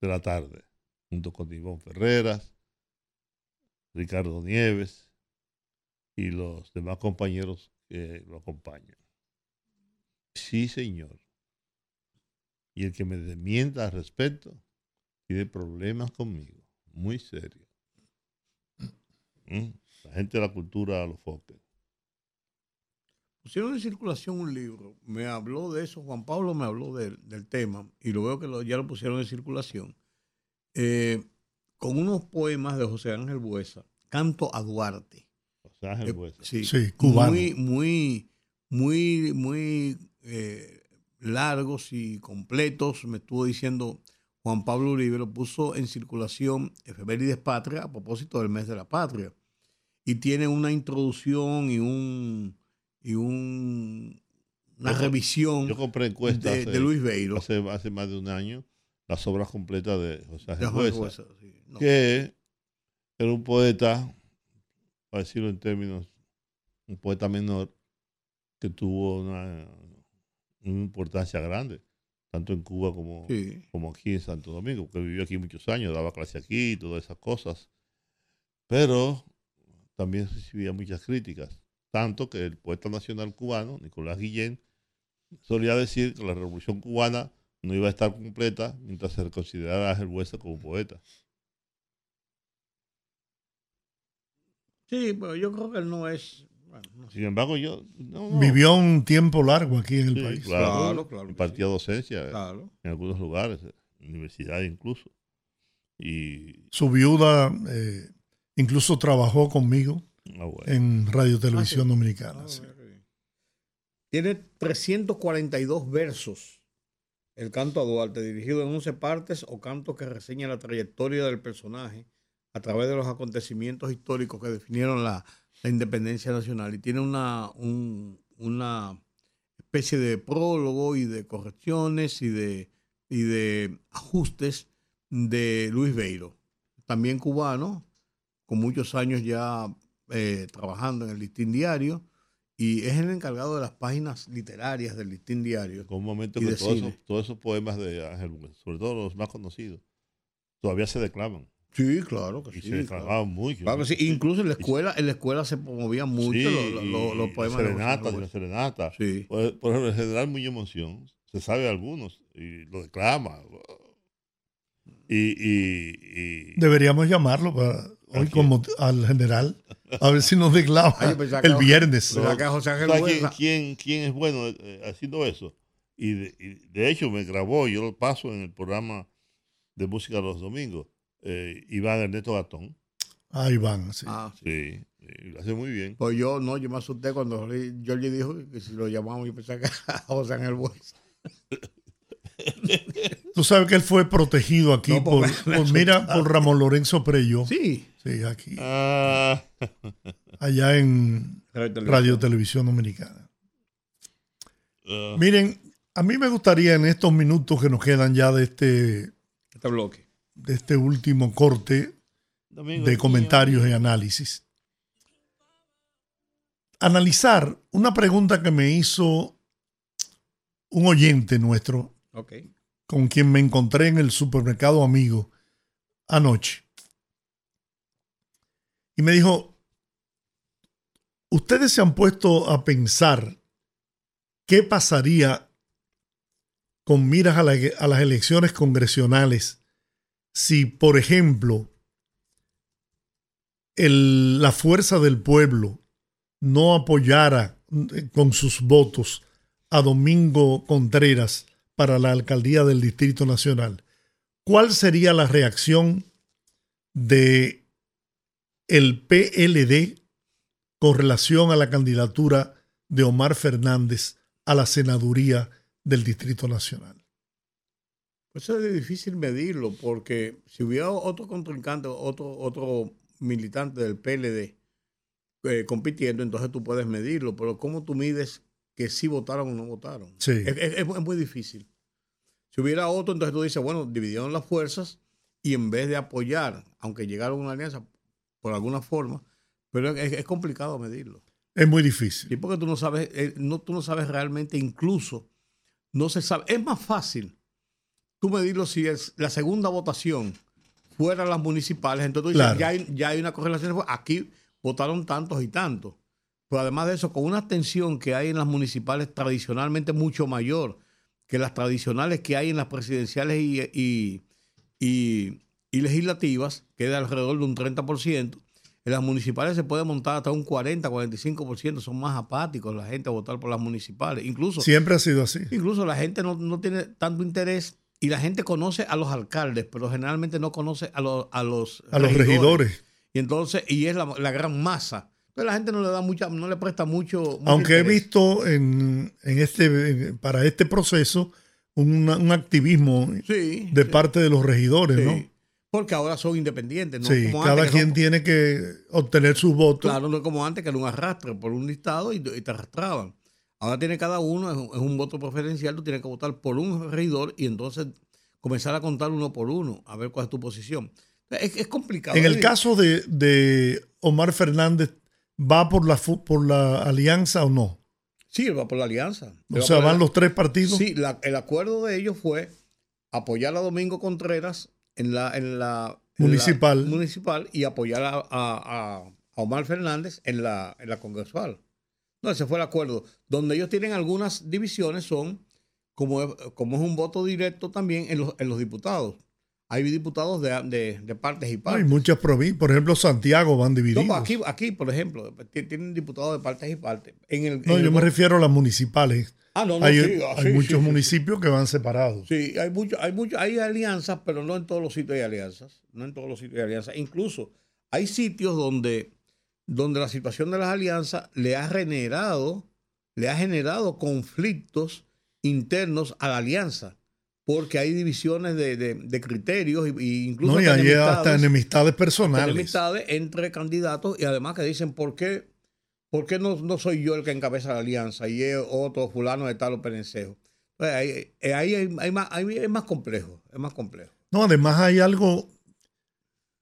S3: de la tarde, junto con Ivonne Ferreras, Ricardo Nieves y los demás compañeros que lo acompañan. Sí, señor. Y el que me desmienta al respecto tiene problemas conmigo, muy serios. ¿Mm? La gente de la cultura a los foques.
S2: Pusieron en circulación un libro. Me habló de eso. Juan Pablo me habló del, del tema. Y lo veo que lo- ya lo pusieron en circulación. Eh, con unos poemas de José Ángel Buesa. Canto a Duarte.
S3: Sea, Ángel
S2: Eh,
S3: Buesa.
S2: sí,
S1: Sí, cubano.
S2: Muy, muy, muy, muy eh, largos y completos. Me estuvo diciendo Juan Pablo Uribe, lo puso en circulación Efemérides Patria a propósito del mes de la patria. Y tiene una introducción y un y un, una
S3: Yo-
S2: revisión
S3: Yo compré encuestas
S2: de, Luis Beiro.
S3: hace, hace más de un año, las obras completas de José Buesa,
S2: sí. No.
S3: que era un poeta, para decirlo en términos, un poeta menor que tuvo una, una importancia grande, tanto en Cuba como,
S2: Sí.
S3: como aquí en Santo Domingo, que vivió aquí muchos años, daba clase aquí y todas esas cosas. Pero también recibía muchas críticas, tanto que el poeta nacional cubano, Nicolás Guillén, solía decir que la revolución cubana no iba a estar completa mientras se considerara a Ángel Buesa como poeta.
S2: Sí, pero yo creo que él no es. bueno, no sé.
S3: Sin embargo, yo no, no.
S1: Vivió un tiempo largo aquí en el
S3: Sí,
S1: país.
S3: claro,
S2: Claro, claro que
S3: impartía
S2: sí.
S3: docencia
S2: Claro.
S3: en algunos lugares, en universidades incluso. Y
S1: Su viuda eh, incluso trabajó conmigo
S3: ah, bueno.
S1: en Radio Televisión
S2: Ah, sí.
S1: Dominicana.
S2: Ah,
S1: sí.
S2: Tiene 342 versos. El canto a Duarte, dirigido en 11 partes o cantos que reseñan la trayectoria del personaje a través de los acontecimientos históricos que definieron la, la independencia nacional. Y tiene una, un- una especie de prólogo y de correcciones y de, y de ajustes de Luis Beiro, también cubano, con muchos años ya eh, trabajando en el Listín Diario y es el encargado de las páginas literarias del Listín Diario.
S3: Con un momento
S2: Y
S3: que
S2: de
S3: todos esos, todos esos poemas de Ángel sobre todo los más conocidos, todavía se declaman.
S2: Sí, claro que
S3: Y
S2: sí.
S3: se
S2: claro.
S3: declamaban mucho.
S2: Claro que sí. Incluso en la escuela, en la escuela se promovían mucho
S3: Sí,
S2: los, los- los- poemas de
S3: serenata, y la serenata.
S2: Sí.
S3: Por, por ejemplo, el general Muñoz Monción, se sabe algunos, y lo declama. Y, y, y-
S1: Deberíamos llamarlo para hoy como al general, a ver si nos declama
S2: Ah,
S1: el viernes.
S2: Pero acá José Ángel
S3: ¿Sabes quién, quién- quién es bueno eh, haciendo eso? Y de, y de hecho me grabó, yo lo paso en el programa de música los domingos, eh, Iván Ernesto Gatón.
S1: Ahí van, sí.
S2: Ah, sí.
S3: Lo hace muy bien.
S2: Pues yo no, yo me asusté cuando Georgie dijo que si lo llamamos yo pensaba que era José Ángel Buesa.
S1: Tú sabes que él fue protegido aquí
S2: No,
S1: por, mira, por Ramón Lorenzo Preyo.
S2: Sí.
S1: Sí, aquí,
S3: Ah,
S1: allá en Radio Televisión Dominicana.
S3: ah,
S1: Miren, a mí me gustaría en estos minutos que nos quedan ya de este,
S2: Este bloque.
S1: de este último corte
S3: Domingo,
S1: de comentarios y análisis. Analizar una pregunta que me hizo un oyente nuestro Con quien me encontré en el supermercado amigo anoche. Y me dijo, ustedes se han puesto a pensar qué pasaría con miras a, la- a las elecciones congresionales si, por ejemplo, la fuerza del pueblo no apoyara eh, con sus votos a Domingo Contreras para la alcaldía del Distrito Nacional, ¿cuál sería la reacción de el PLD con relación a la candidatura de Omar Fernández a la senaduría del Distrito Nacional?
S2: Pues es difícil medirlo porque si hubiera otro contrincante, otro, otro militante del PLD eh, compitiendo, entonces tú puedes medirlo. Pero ¿cómo tú mides que sí votaron o no votaron?
S1: Sí.
S2: Es, es- es muy difícil. Si hubiera otro, entonces tú dices, bueno, dividieron las fuerzas y en vez de apoyar, aunque llegaron a una alianza por alguna forma, pero es, es complicado medirlo.
S1: Es muy difícil.
S2: Sí, porque tú no sabes, eh, no, tú no sabes realmente, incluso, no se sabe. Es más fácil tú medirlo si es la segunda votación fuera las municipales, entonces tú dices,
S1: Claro.
S2: ya, hay, ya hay una correlación. Aquí votaron tantos y tantos. Pero además de eso, con una abstención que hay en las municipales tradicionalmente mucho mayor que las tradicionales que hay en las presidenciales y, y, y- y legislativas, que es de alrededor de un 30%, en las municipales se puede montar hasta un 40, 45%, son más apáticos la gente a votar por las municipales. Incluso,
S1: Siempre ha sido así.
S2: incluso la gente no, no tiene tanto interés y la gente conoce a los alcaldes, pero generalmente no conoce a los, a los,
S1: A los regidores.
S2: Y entonces, y es la, la gran masa. Entonces la gente no le da mucha, no le presta mucho. mucho
S1: Aunque he visto en, en este, para este proceso una- un activismo
S2: Sí,
S1: de
S2: sí,
S1: parte de los regidores,
S2: sí.
S1: ¿no?
S2: Porque ahora son independientes, ¿no?
S1: sí,
S2: Como
S1: cada
S2: antes
S1: quien tiene que obtener sus votos.
S2: Claro, no es como antes que era un arrastre por un listado y, y te arrastraban. Ahora tiene cada uno, es un, es un voto preferencial, tú tienes que votar por un regidor y entonces comenzar a contar uno por uno, a ver cuál es tu posición. Es, es complicado.
S1: En el caso de, de Omar Fernández, ¿va por la, por la alianza o no?
S2: Sí, va por la alianza.
S1: O sea,
S2: la-
S1: van los tres partidos.
S2: Sí, la- el acuerdo de ellos fue apoyar a Domingo Contreras en la, en la en la
S1: Municipal.
S2: municipal y apoyar a, a- a- a Omar Fernández en la, en la congresual. No, ese fue el acuerdo. Donde ellos tienen algunas divisiones son, como es, como es un voto directo también en los, en los diputados. Hay diputados de, de- de partes y
S1: Hay
S2: partes.
S1: muchas provincias. Por ejemplo, Santiago van
S2: No,
S1: divididos.
S2: pues aquí, aquí, por ejemplo, ti- tienen diputados de partes y partes. En el,
S1: No,
S2: en el
S1: yo me refiero a las municipales.
S2: Ah, no, no,
S1: hay
S2: sí, ah,
S1: hay
S2: sí,
S1: muchos
S2: sí.
S1: municipios que van separados.
S2: Sí, hay mucho, hay mucho, hay alianzas, pero no en todos los sitios hay alianzas. No en todos los sitios hay alianzas. Incluso hay sitios donde, donde la situación de las alianzas le ha generado, le ha generado conflictos internos a la alianza. Porque hay divisiones de, de- de criterios y, y incluso
S1: No, y hay hasta
S2: enemistades-
S1: personales.
S2: enemistades entre candidatos y además que dicen por qué ¿Por qué no, no soy yo el que encabeza la alianza y es otro fulano de tal o perencejo? Pues ahí, eh, ahí hay, hay más, ahí es más complejo, es más complejo.
S1: No, además hay algo,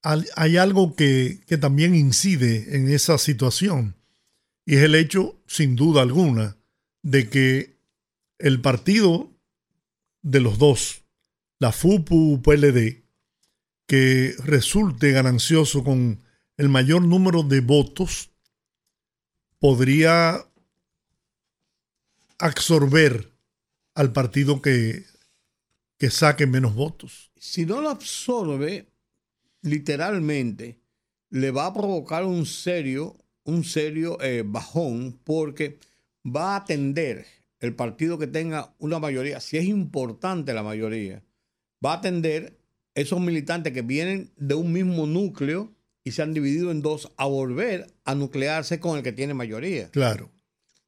S1: al- hay algo que, que también incide en esa situación. Y es el hecho, sin duda alguna, de que el partido de los dos, la FUPU PLD, que resulte ganancioso con el mayor número de votos, podría absorber al partido que, que saque menos votos.
S2: Si no lo absorbe, literalmente, le va a provocar un serio, un serio eh, bajón, porque va a atender el partido que tenga una mayoría, si es importante la mayoría, va a atender esos militantes que vienen de un mismo núcleo y se han dividido en dos a volver a nuclearse con el que tiene mayoría.
S1: Claro.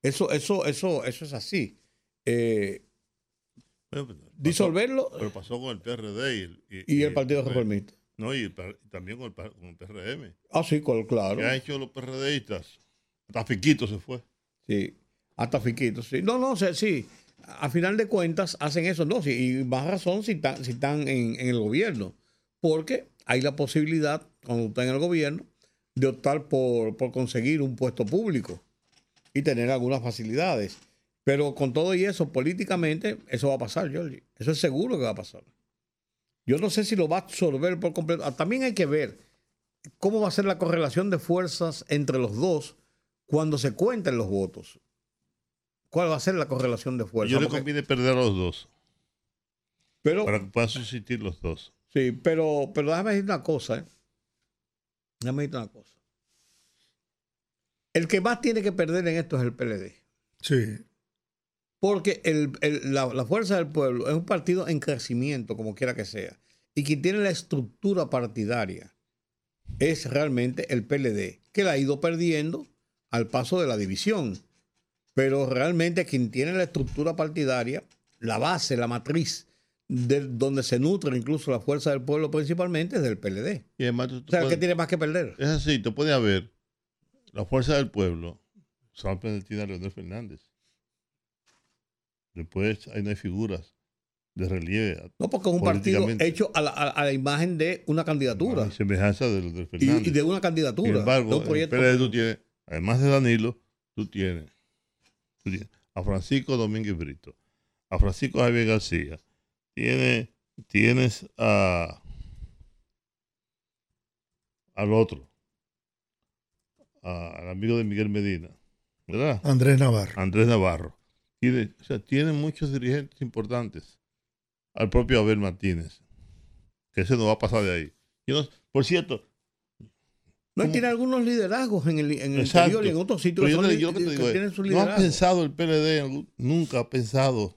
S2: Eso, eso, eso, eso es así. Eh,
S3: pues, pasó-
S2: disolverlo
S3: Pero pasó con el PRD y el,
S2: y el Partido Reformista.
S3: No, y, el par- y también con con el PRM.
S2: Ah, sí, claro.
S3: ¿Qué han hecho los PRDistas? Hasta Fiquito se fue.
S2: Sí, hasta Fiquito, sí. No, no, sí. A final de cuentas hacen eso, no, y más razón si están, si están en, el gobierno. Porque hay la posibilidad, cuando está en el gobierno, de optar por, por conseguir un puesto público y tener algunas facilidades. Pero con todo y eso, políticamente, eso va a pasar, Jorge. Eso es seguro que va a pasar. Yo no sé si lo va a absorber por completo. Ah, También hay que ver cómo va a ser la correlación de fuerzas entre los dos cuando se cuenten los votos. ¿Cuál va a ser la correlación de fuerzas?
S3: Yo le
S2: Porque-
S3: conviene perder a los dos.
S2: pero,
S3: Para que puedan subsistir los dos.
S2: sí, pero, pero déjame decir una cosa. ¿eh? Déjame decir una cosa. El que más tiene que perder en esto es el PLD.
S1: Sí.
S2: Porque el- el- la, la Fuerza del Pueblo es un partido en crecimiento, como quiera que sea. Y quien tiene la estructura partidaria es realmente el PLD, que la ha ido perdiendo al paso de la división. Pero realmente quien tiene la estructura partidaria, la base, la matriz, de donde se nutre incluso la Fuerza del Pueblo principalmente, es del PLD.
S3: Y además, tú-
S2: O
S3: tú
S2: sea, que tiene más que perder.
S3: es así, tú puedes ver la fuerza del pueblo. Solamente tiene a Leonel Fernández. Después ahí no hay figuras de relieve.
S2: No, porque es un partido hecho a la, a- a la imagen de una candidatura.
S3: Hay semejanza de Leonel Fernández.
S2: y de una candidatura.
S3: Sin embargo,
S2: de un
S3: en el. PLD tú tienes, además de Danilo, tú tienes a Francisco Domínguez Brito, a Francisco Javier García, tienes, tienes a al otro, a- al amigo de Miguel Medina, ¿verdad?
S1: Andrés Navarro.
S3: Andrés Navarro. Tiene, o sea, tiene muchos dirigentes importantes. Al propio Abel Martínez, que ese no va a pasar de ahí. Yo no- por cierto,
S2: No, tiene algunos liderazgos en el, en el interior y en otros sitios
S3: Pero yo,
S2: son
S3: yo lo que te digo
S2: que
S3: es,
S2: tienen su
S3: no ha pensado el PLD, nunca ha pensado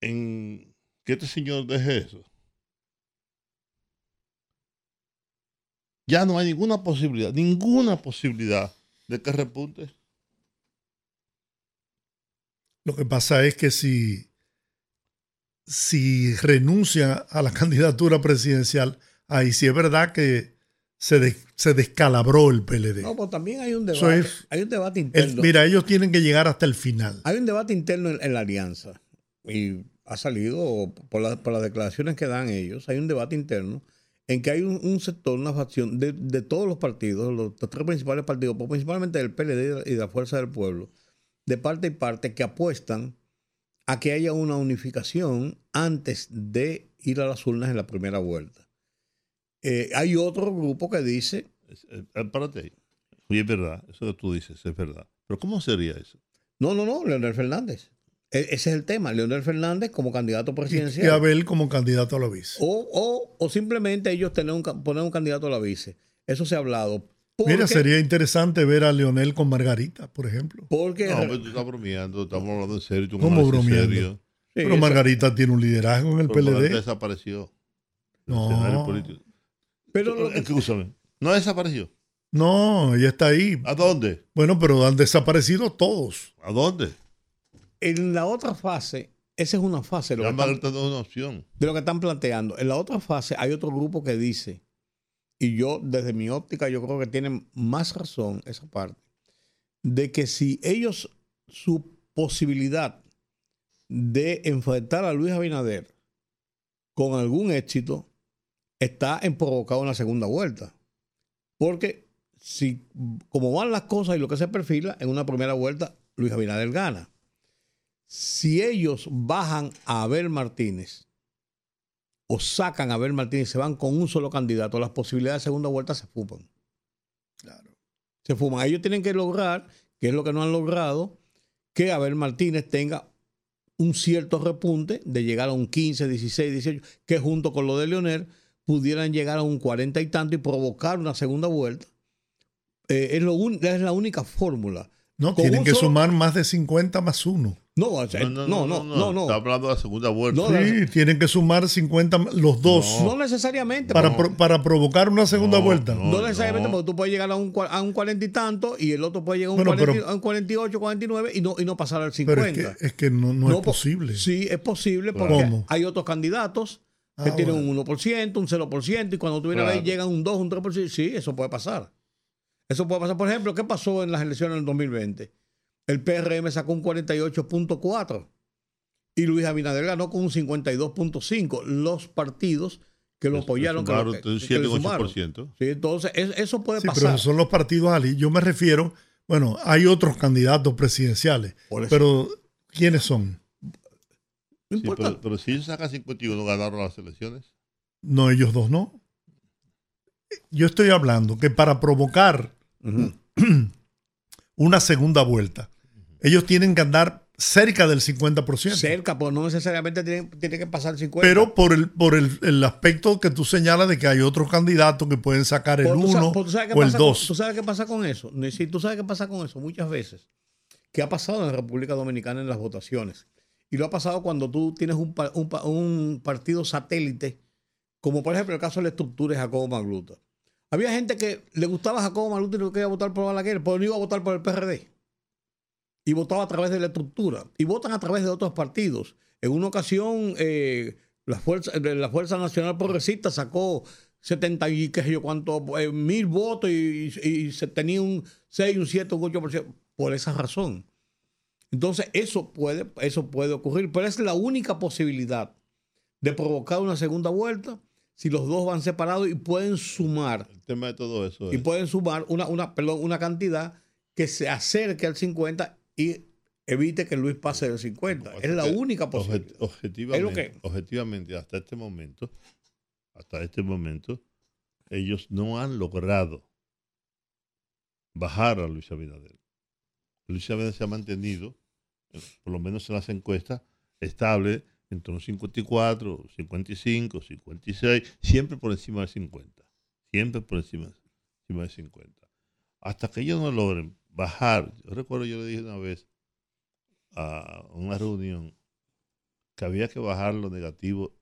S3: en que este señor deje eso. Ya no hay ninguna posibilidad, ninguna posibilidad de que repunte.
S1: Lo que pasa es que si, si renuncia a la candidatura presidencial, ahí sí es verdad que se, se descalabró el PLD.
S2: No, pues también hay un debate.
S1: es-
S2: hay un debate
S1: El-
S2: interno.
S1: mira, ellos tienen que llegar hasta el final.
S2: Hay un debate interno en, en la alianza. Y ha salido por, la- por las declaraciones que dan ellos. Hay un debate interno en que hay un, un sector, una facción de, de todos los partidos, los, los tres principales partidos, pero principalmente del PLD y de la Fuerza del Pueblo, de parte y parte, que apuestan a que haya una unificación antes de ir a las urnas en la primera vuelta. Eh, hay otro grupo que dice
S3: Es- eh, párate ahí. Oye, es verdad, eso que tú dices es verdad. Pero ¿cómo sería eso?
S2: No, no, no, Leonel Fernández. E- ese es el tema. Leonel Fernández como candidato presidencial.
S1: y Abel como candidato a la vice.
S2: O, o, o simplemente ellos tener un, poner un candidato a la vice. Eso se ha hablado.
S1: Mira, sería interesante ver a Leonel con Margarita, por ejemplo.
S2: Porque,
S3: No, pero tú estás bromeando, estamos hablando en serio. tú
S1: ¿Cómo bromeando?
S3: serio.
S2: Sí,
S1: Pero Margarita tiene un liderazgo en el
S3: Pero Margarita
S1: PLD.
S3: desapareció.
S1: No.
S2: Pero lo que-
S3: Escúchame, no desapareció.
S1: No, ella está ahí.
S3: ¿A dónde?
S1: Bueno, pero han desaparecido todos.
S3: ¿A dónde?
S2: en la otra fase, esa es una fase de lo,
S3: Ya
S2: que están,
S3: una opción.
S2: de lo que están planteando. En la otra fase hay otro grupo que dice, y yo desde mi óptica yo creo que tienen más razón esa parte, de que si ellos, su posibilidad de enfrentar a Luis Abinader con algún éxito está en provocar una segunda vuelta. Porque si, como van las cosas y lo que se perfila, en una primera vuelta, Luis Abinader gana. Si ellos bajan a Abel Martínez o sacan a Abel Martínez y se van con un solo candidato, las posibilidades de segunda vuelta se fuman.
S1: Claro.
S2: Se fuman. Ellos tienen que lograr, que es lo que no han logrado, que Abel Martínez tenga un cierto repunte de llegar a un 15, 16, 18, que junto con lo de Leonel pudieran llegar a un 40 y tanto y provocar una segunda vuelta. Eh, es, lo un- es la única fórmula.
S1: No,
S2: Con
S1: tienen que
S2: solo-
S1: sumar más de 50 más uno.
S2: No, o sea, no, no, no, no.
S3: Está hablando de la segunda vuelta.
S2: No,
S1: Sí, tienen que sumar 50 más- los dos
S2: No necesariamente.
S1: para, pro- para provocar una segunda
S3: No,
S1: vuelta.
S2: No,
S3: No,
S2: necesariamente
S3: no.
S2: porque tú puedes llegar a un, a un 40 y tanto y el otro puede llegar a un,
S1: Bueno,
S2: 40
S1: pero-
S2: a un 48, 49 y no, y no pasar al 50.
S1: Pero es que, es que no, no es
S2: po-
S1: posible.
S2: Sí, es posible porque
S1: ¿Cómo?
S2: hay otros candidatos que
S1: Ah,
S2: tienen un 1%, un 0%, y cuando tú vienes a ver
S3: Claro.
S2: llegan un 2, un 3%. Sí, eso puede pasar. Eso puede pasar. Por ejemplo, ¿qué pasó en las elecciones del 2020? El PRM sacó un 48.4 y Luis Abinader ganó con un 52.5. Los partidos que lo
S3: Pues,
S2: apoyaron, lo- que-
S3: un
S2: que
S3: 7
S2: le
S3: o
S2: sumaron.
S3: 8%.
S2: Sí, entonces es- eso puede
S1: Sí,
S2: pasar.
S1: pero son los partidos Ali. Yo me refiero, bueno, hay otros candidatos presidenciales, pero ¿quiénes son?
S2: No
S3: Sí,
S2: importa.
S3: pero, pero si ellos sacan 51 ganaron las elecciones.
S1: No, ellos dos no. Yo estoy hablando que para provocar una segunda vuelta, ellos tienen que andar cerca del 50%.
S2: Cerca, pues no necesariamente tiene, tiene que pasar 50.
S1: Pero por el, por el, el aspecto que tú señalas de que hay otros candidatos que pueden sacar el
S2: Pues, tú sabes-
S1: 1
S2: pues, tú sabes qué
S1: o el
S2: pasa con-
S1: 2.
S2: ¿Tú sabes qué pasa con eso? Sí, tú sabes qué pasa con eso muchas veces. ¿Qué ha pasado en la República Dominicana en las votaciones? Y lo ha pasado cuando tú tienes un, pa- un pa- un partido satélite, como por ejemplo el caso de la estructura de Jacobo Magluta. Había gente que le gustaba Jacobo Magluta y no quería votar por Balaguer, pero no iba a votar por el PRD. Y votaba a través de la estructura. Y votan a través de otros partidos. En una ocasión, eh, la, Fuerza, la Fuerza Nacional Progresista sacó 70 y qué sé yo cuánto, eh, mil votos y, y se tenía un 6, un 7, un 8%. Por esa razón. Entonces, eso puede, eso puede ocurrir, pero es la única posibilidad de provocar una segunda vuelta si los dos van separados y pueden sumar
S3: El tema de todo eso
S2: y pueden sumar una, una, perdón, una cantidad que se acerque al 50 y evite que Luis pase del 50. Es la única posibilidad.
S3: Objetivamente,
S2: lo
S3: objetivamente, hasta este momento, hasta este momento, ellos no han logrado bajar a Luis Abinader. Luis Abinader se ha mantenido, por lo menos en las encuestas, estable entre un 54, 55, 56, siempre por encima de 50. Siempre por encima, encima de 50. Hasta que ellos no logren bajar, yo recuerdo yo le dije una vez a una reunión que había que bajar lo negativo,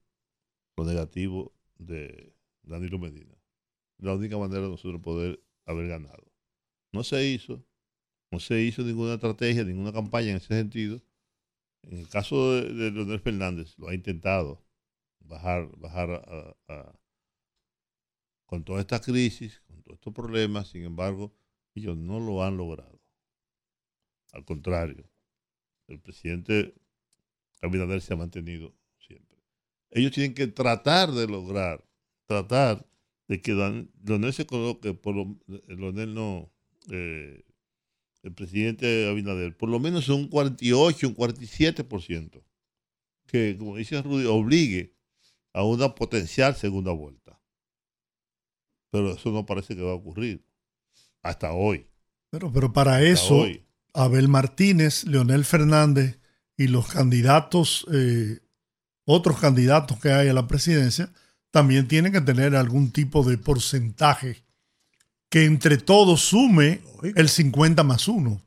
S3: lo negativo de Danilo Medina. La única manera de nosotros poder haber ganado. No se hizo, no se hizo ninguna estrategia, ninguna campaña en ese sentido. En el caso de, de Leonel Fernández, lo ha intentado bajar, bajar con toda esta crisis, con todos estos problemas, sin embargo, ellos no lo han logrado. Al contrario, el presidente Abinader se ha mantenido siempre. Ellos tienen que tratar de lograr, tratar de que Leonel se coloque, por lo, Leonel no, eh, el presidente Abinader, por lo menos un 48, un 47%, que, como dice Rudy, obligue a una potencial segunda vuelta. Pero eso no parece que va a ocurrir hasta hoy.
S1: Pero, pero para eso,
S3: hoy.
S1: Abel Martínez, Leonel Fernández y los candidatos, eh, otros candidatos que hay a la presidencia, también tienen que tener algún tipo de porcentaje que entre todos sume el 50 más 1.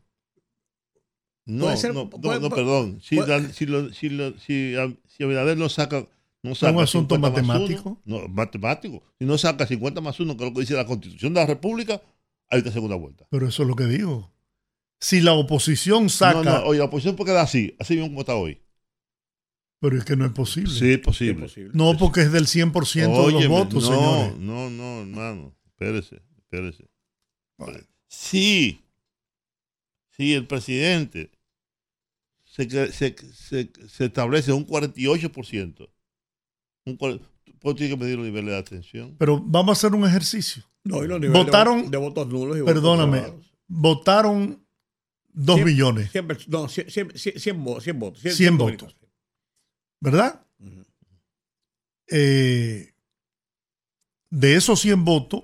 S3: No,
S2: ser-
S3: no, no,
S2: puede-
S3: no,
S2: puede-
S3: perdón. Si,
S2: puede-
S3: Dan- si, lo- si, lo- si, si Abinader no saca. No saca
S1: asunto
S3: 50 más
S1: matemático?
S3: uno, no, matemático. Si no saca 50 más 1, que es lo que dice la Constitución de la República, hay una segunda vuelta.
S1: Pero eso es lo que digo. Si la oposición saca,
S3: No, no, oye, la oposición puede quedar así, así mismo como está hoy.
S1: pero es que no es posible.
S3: Sí, es posible.
S2: Es posible.
S1: No, porque es del 100% de los
S3: Óyeme,
S1: votos,
S3: no,
S1: señores.
S3: No, no, hermano. Espérese, espérese.
S1: Vale.
S3: Sí. si el presidente se, se, se, se establece un 48%, un, pues tiene que medir los niveles de atención.
S1: Pero vamos a hacer un ejercicio.
S2: No, y los niveles
S1: Votaron-
S2: de, de votos nulos y votos
S1: Perdóname, votaron 2
S2: Cien-
S1: millones,
S2: Cien pers- no, 100, 100, 100, vo- 100 votos. 100,
S1: 100
S2: bolitas.
S1: votos. ¿verdad? Eh, de esos 100 votos,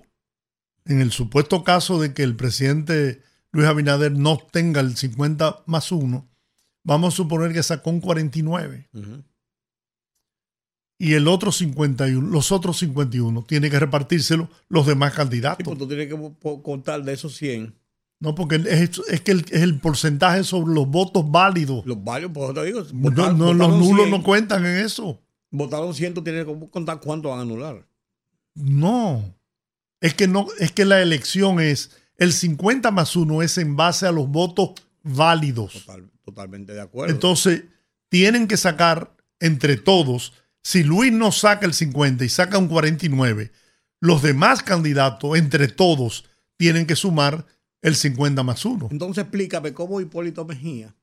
S1: en el supuesto caso de que el presidente Luis Abinader no tenga el 50 más 1, vamos a suponer que sacó un 49
S2: Ujú.
S1: y el otro 51, los otros 51 tiene que repartírselo los demás
S2: Sí,
S1: candidatos.
S2: pues tú tienes que contar de esos 100.
S1: No, porque es, es que el, es el porcentaje sobre los votos válidos.
S2: Los varios, por eso te digo.
S1: No, los nulos
S2: 100,
S1: no cuentan en eso.
S2: Votaron 100, tú tienes que contar cuánto van a anular.
S1: No. Es que no, es que la elección es el 50 más 1 es en base a los votos válidos.
S2: Total- totalmente de acuerdo.
S1: Entonces, tienen que sacar entre todos, si Luis no saca el 50 y saca un 49, los demás candidatos, entre todos, tienen que sumar el 50 más 1.
S2: Entonces explícame cómo Hipólito Mejía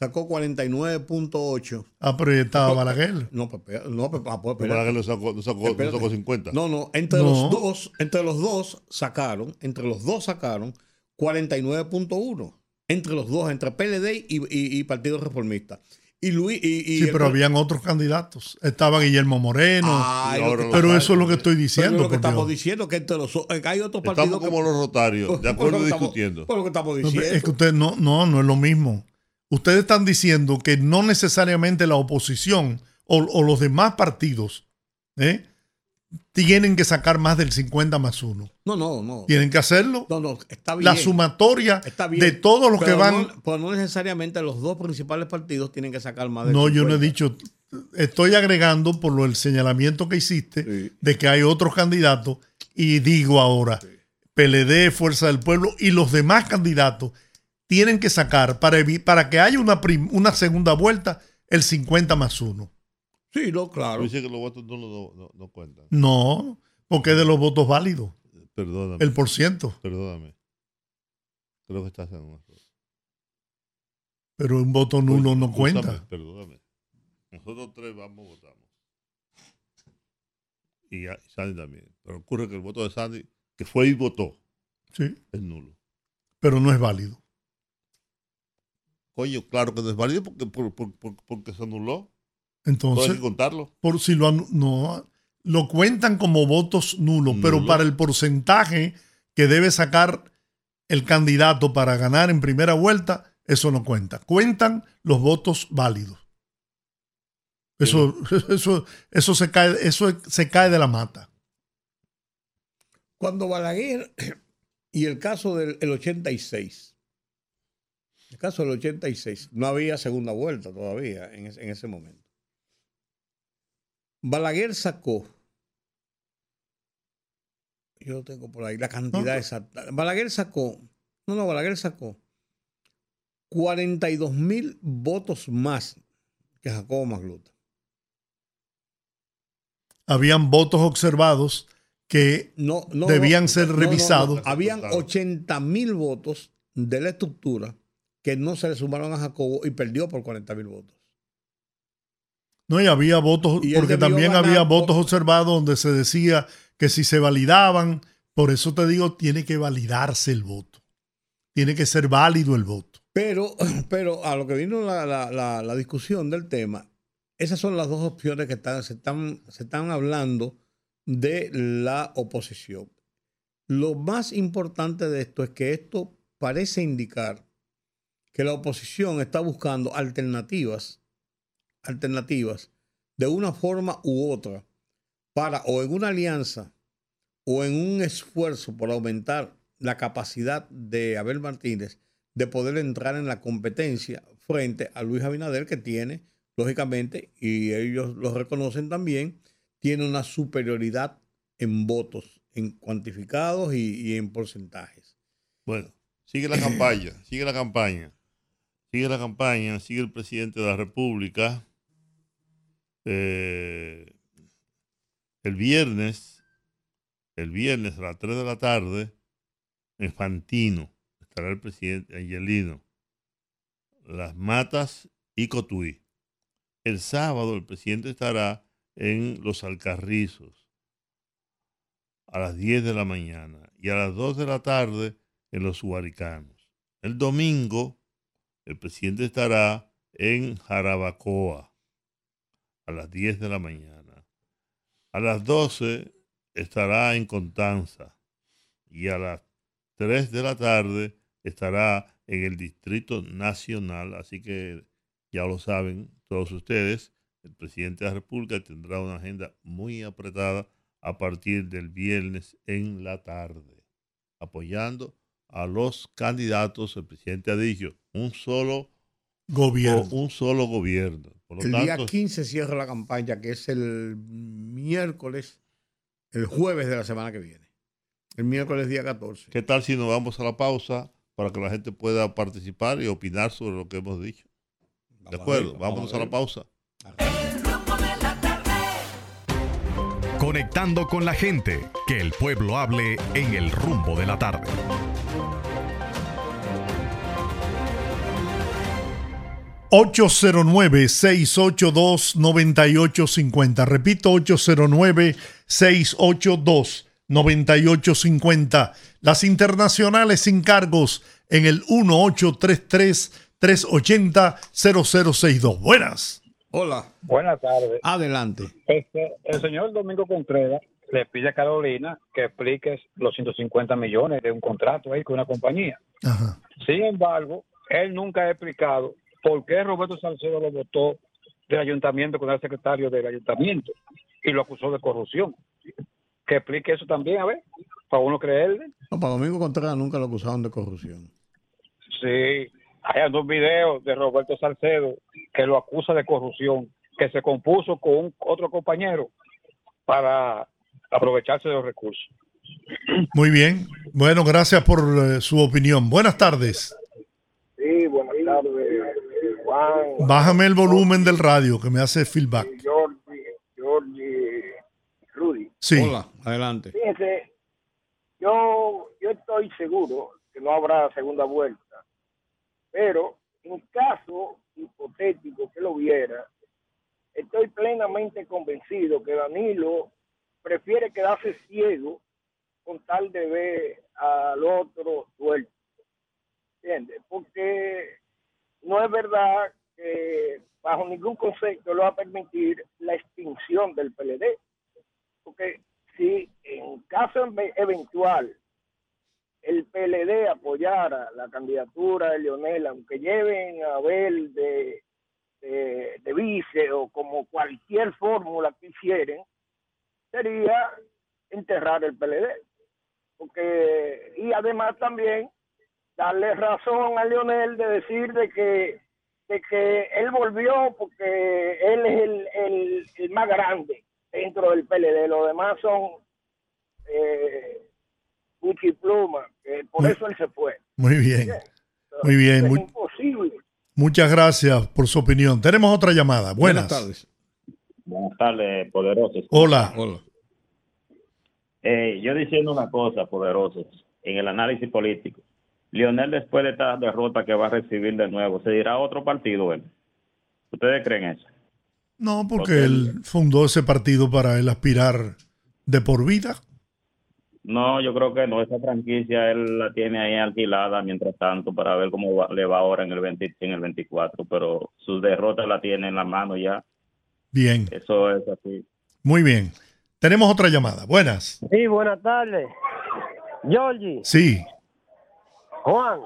S2: sacó 49.8.
S1: Ah, pero ya estaba Balaguer.
S2: No, pues, no, pues, ah, pues,
S3: Pero que lo sacó, lo sacó, lo
S2: Espérate.
S3: sacó 50.
S2: No, no, entre
S1: No.
S2: los dos, entre los dos sacaron, entre los dos sacaron 49.1. Entre los dos, entre PLD y, y- y Partido Reformista. Y Luis y, y
S1: Sí,
S2: el-
S1: pero habían otros candidatos. Estaba Guillermo Moreno.
S2: Ay,
S1: pero
S3: sacan.
S1: eso es lo que estoy
S2: pero
S1: diciendo.
S2: es lo que estamos
S1: Dios.
S2: diciendo que entre los que hay otros
S3: Estamos
S2: partidos
S3: como
S2: que,
S3: los rotarios, de acuerdo
S2: estamos-
S3: discutiendo.
S2: por lo que estamos
S1: No,
S2: diciendo.
S1: pero Es que ustedes no, no, no es lo mismo. Ustedes están diciendo que no necesariamente la oposición o, o los demás partidos ¿eh? tienen que sacar más del 50 más 1.
S2: no, no, no.
S1: Tienen que hacerlo.
S2: No, no, está bien.
S1: La sumatoria
S2: Está bien.
S1: de todos los que van.
S2: No, pero no necesariamente los dos principales partidos tienen que sacar más de
S1: No, yo no he dicho. Estoy agregando por lo el señalamiento que hiciste
S2: Sí.
S1: de que hay otros candidatos y digo ahora, PLD, Fuerza del Pueblo y los demás candidatos tienen que sacar para, para que haya una, prim- una segunda vuelta el 50 más 1.
S2: Sí, no, claro.
S3: Dice que los votos no, no, no, no cuentan.
S1: No, porque es de los votos válidos,
S3: Perdóname.
S1: el por ciento.
S3: Perdóname. Creo que estás en un error.
S1: Pero un voto nulo no cuenta.
S3: Perdóname. Nosotros tres vamos, votamos. Y Sandy también. Pero ocurre que el voto de Sandy, que fue y votó,
S1: Sí,
S3: es nulo.
S1: pero no es válido.
S3: Coño, claro que no es válido porque, por- por- por- porque se anuló. Todo hay
S1: Entonces,
S3: que contarlo.
S1: por si lo no lo cuentan como votos nulos, pero para el porcentaje que debe sacar el candidato para ganar en primera vuelta, eso no cuenta. Cuentan los votos válidos. Eso, eso, eso se cae, eso se cae de la mata.
S2: Cuando Balaguer y el caso del el 86, el caso del 86, no había segunda vuelta todavía en, ese- en ese momento. Balaguer sacó, yo lo tengo por ahí, la cantidad
S1: No.
S2: exacta. Balaguer sacó, no, no, Balaguer sacó 42 mil votos más que Jacobo Magluta.
S1: Habían votos observados que
S2: no, no,
S1: Debían ser revisados.
S2: Habían
S3: Claro.
S2: 80 mil votos de la estructura que no se le sumaron a Jacobo y perdió por 40 mil votos.
S1: No, y había votos,
S2: Y
S1: porque también
S2: ganar
S1: había votos observados donde se decía que si se validaban, por eso te digo, tiene que validarse el voto. Tiene que ser válido el voto.
S2: Pero, pero a lo que vino la, la- la- la discusión del tema, esas son las dos opciones que están, se, están, se están hablando de la oposición. Lo más importante de esto es que esto parece indicar que la oposición está buscando alternativas, alternativas de una forma u otra para o en una alianza o en un esfuerzo por aumentar la capacidad de Abel Martínez de poder entrar en la competencia frente a Luis Abinader que tiene, lógicamente, y ellos lo reconocen también, tiene una superioridad en votos, en cuantificados y, y en porcentajes.
S3: Bueno, sigue la campaña, sigue la campaña. Sigue la campaña, sigue el presidente de la República. Eh, el viernes, el viernes a las 3 de la tarde, en Fantino, estará el presidente Angelino Las Matas y Cotuí. El sábado el presidente estará en Los Alcarrizos a las 10 de la mañana y a las 2 de la tarde en Los Huaricanos. El domingo el presidente estará en Jarabacoa a las 10 de la mañana. A las 12 estará en Contanza y a las 3 de la tarde estará en el Distrito Nacional. Así que ya lo saben todos ustedes, el presidente de la República tendrá una agenda muy apretada a partir del viernes en la tarde, apoyando a los candidatos. El presidente ha dicho un solo
S1: Gobierno.
S3: un solo gobierno. Por lo
S2: El
S3: tanto,
S2: día 15 cierra la campaña, que es el miércoles, el jueves de la semana que viene. El miércoles día 14.
S3: ¿qué tal si nos vamos a la pausa para que la gente pueda participar y opinar sobre lo que hemos dicho? ¿De acuerdo? Vámonos a la pausa.
S6: El rumbo de la tarde.
S4: Conectando con la gente, que el pueblo hable en el rumbo de la tarde.
S1: ...809-682-9850. Repito, 809-682-9850. Las internacionales sin cargos en el 1833-380-0062. Buenas.
S2: Hola,
S7: Buenas tardes.
S2: adelante.
S7: Este, el señor Domingo Contreras le pide a Carolina que explique los 150 millones de un contrato ahí con una compañía.
S1: Ajá.
S7: Sin embargo, él nunca ha explicado por qué Roberto Salcedo lo votó del ayuntamiento con el secretario del ayuntamiento y lo acusó de corrupción. Que explique eso también, a ver, para uno creerle.
S2: No, para Domingo Contreras nunca lo acusaron de corrupción.
S7: Sí, hay dos videos de Roberto Salcedo que lo acusa de corrupción, que se compuso con un- otro compañero para aprovecharse de los recursos.
S1: Muy bien. Bueno, gracias por eh, su opinión. Buenas tardes.
S8: Sí, buenas tardes, Juan,
S1: Bájame el volumen del radio que me hace feedback.
S8: Rudy.
S1: Sí.
S2: Hola, adelante.
S8: Fíjense, yo, yo estoy seguro que no habrá segunda vuelta, pero en caso hipotético que lo hubiera, estoy plenamente convencido que Danilo prefiere quedarse ciego con tal de ver al otro suelto. ¿Entiendes? Porque no es verdad que bajo ningún concepto lo va a permitir la extinción del PLD. Porque si en caso eve- eventual el PLD apoyara la candidatura de Leonel, aunque lleven a Abel de, de, de vice o como cualquier fórmula que hicieran, sería enterrar el PLD. Porque, y además también darle razón a Leonel de decir de que de que él volvió porque él es el, el, el más grande dentro del PLD, los demás son eh, Pluma, que por
S1: Muy-
S8: eso él se fue.
S1: Muy bien. Muy bien.
S8: Es
S1: Muy-
S8: imposible.
S1: muchas gracias por su opinión. Tenemos otra llamada. Buenas.
S2: tardes.
S9: Buenas tardes, poderosos.
S1: Hola.
S2: Hola.
S9: Eh, yo diciendo una cosa, poderosos, en el análisis político. Lionel, después de esta derrota que va a recibir de nuevo, ¿se dirá otro partido él? ¿Ustedes creen eso?
S1: No, porque
S9: Porque
S1: él fundó ese partido para él aspirar de por vida.
S9: No, yo creo que no. Esa franquicia él la tiene ahí alquilada mientras tanto para ver cómo va- le va ahora en el 20 en el 24. Pero sus derrotas la tiene en la mano ya.
S1: Bien.
S9: Eso es así.
S1: Muy bien. Tenemos otra llamada. Buenas.
S10: Sí, buenas tardes. Georgie,
S1: Sí.
S10: Juan,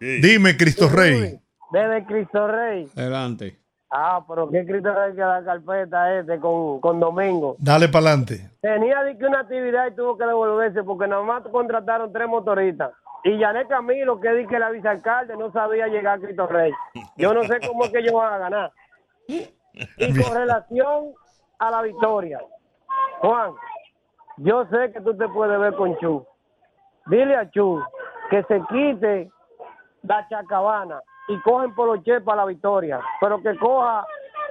S1: Dime, Cristo Rey.
S10: desde Cristo Rey.
S2: Adelante.
S10: Ah, pero qué Cristo Rey que la carpeta este con, con Domingo.
S1: Dale para adelante.
S10: Tenía de que una actividad y tuvo que devolverse porque nada más contrataron tres motoristas. Y Janet Camilo, que di que la vicealcalde no sabía llegar a Cristo Rey. Yo no sé cómo es que ellos van a ganar. Y con relación a la victoria, Juan, yo sé que tú te puedes ver con Chu. Dile a Chu que se quite la chacabana y cogen poloche para la victoria, pero que coja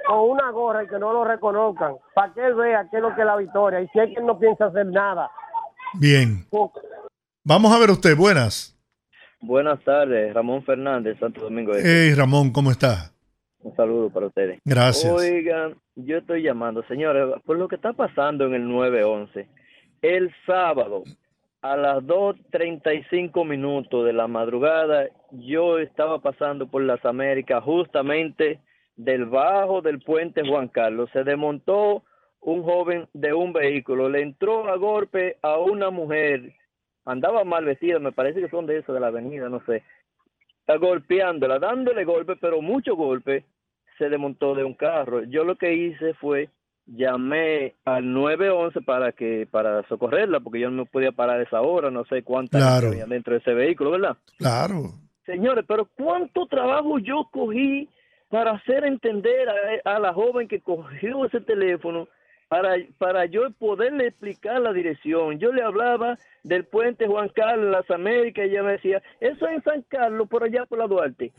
S10: con una gorra y que no lo reconozcan, para que él vea qué es lo que es la victoria. Y si es que él no piensa hacer nada.
S1: Bien. Vamos a ver usted. Buenas.
S11: Buenas tardes, Ramón Fernández, Santo Domingo. Este.
S1: Hey Ramón, ¿cómo estás?
S11: Un saludo para ustedes.
S1: Gracias.
S11: Oigan, yo estoy llamando, señores, por lo que está pasando en el 911. El sábado, a las 2.35 minutos de la madrugada, yo estaba pasando por las Américas, justamente del bajo del puente Juan Carlos. Se desmontó un joven de un vehículo, le entró a golpe a una mujer, andaba mal vestida, me parece que son de eso, de la avenida, no sé, está golpeándola, dándole golpe, pero mucho golpe, se desmontó de un carro. Yo lo que hice fue llamé al 911 para que para socorrerla porque yo no podía parar esa hora, no sé cuántas
S1: Claro.
S11: había dentro de ese vehículo, ¿verdad?
S1: Claro.
S11: Señores, pero cuánto trabajo yo cogí para hacer entender a, a la joven que cogió ese teléfono para, para yo poderle explicar la dirección. Yo le hablaba del puente Juan Carlos, las Américas, y ella me decía, eso es en San Carlos, por allá por la Duarte.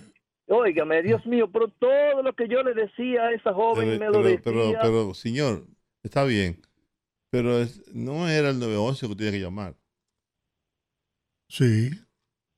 S11: Óigame, Dios mío, pero todo lo que yo le decía a esa joven
S3: Pero,
S11: me lo
S3: pero,
S11: decía.
S3: pero, pero, señor, está bien. Pero es- no era el 911 que tenía que llamar.
S1: Sí.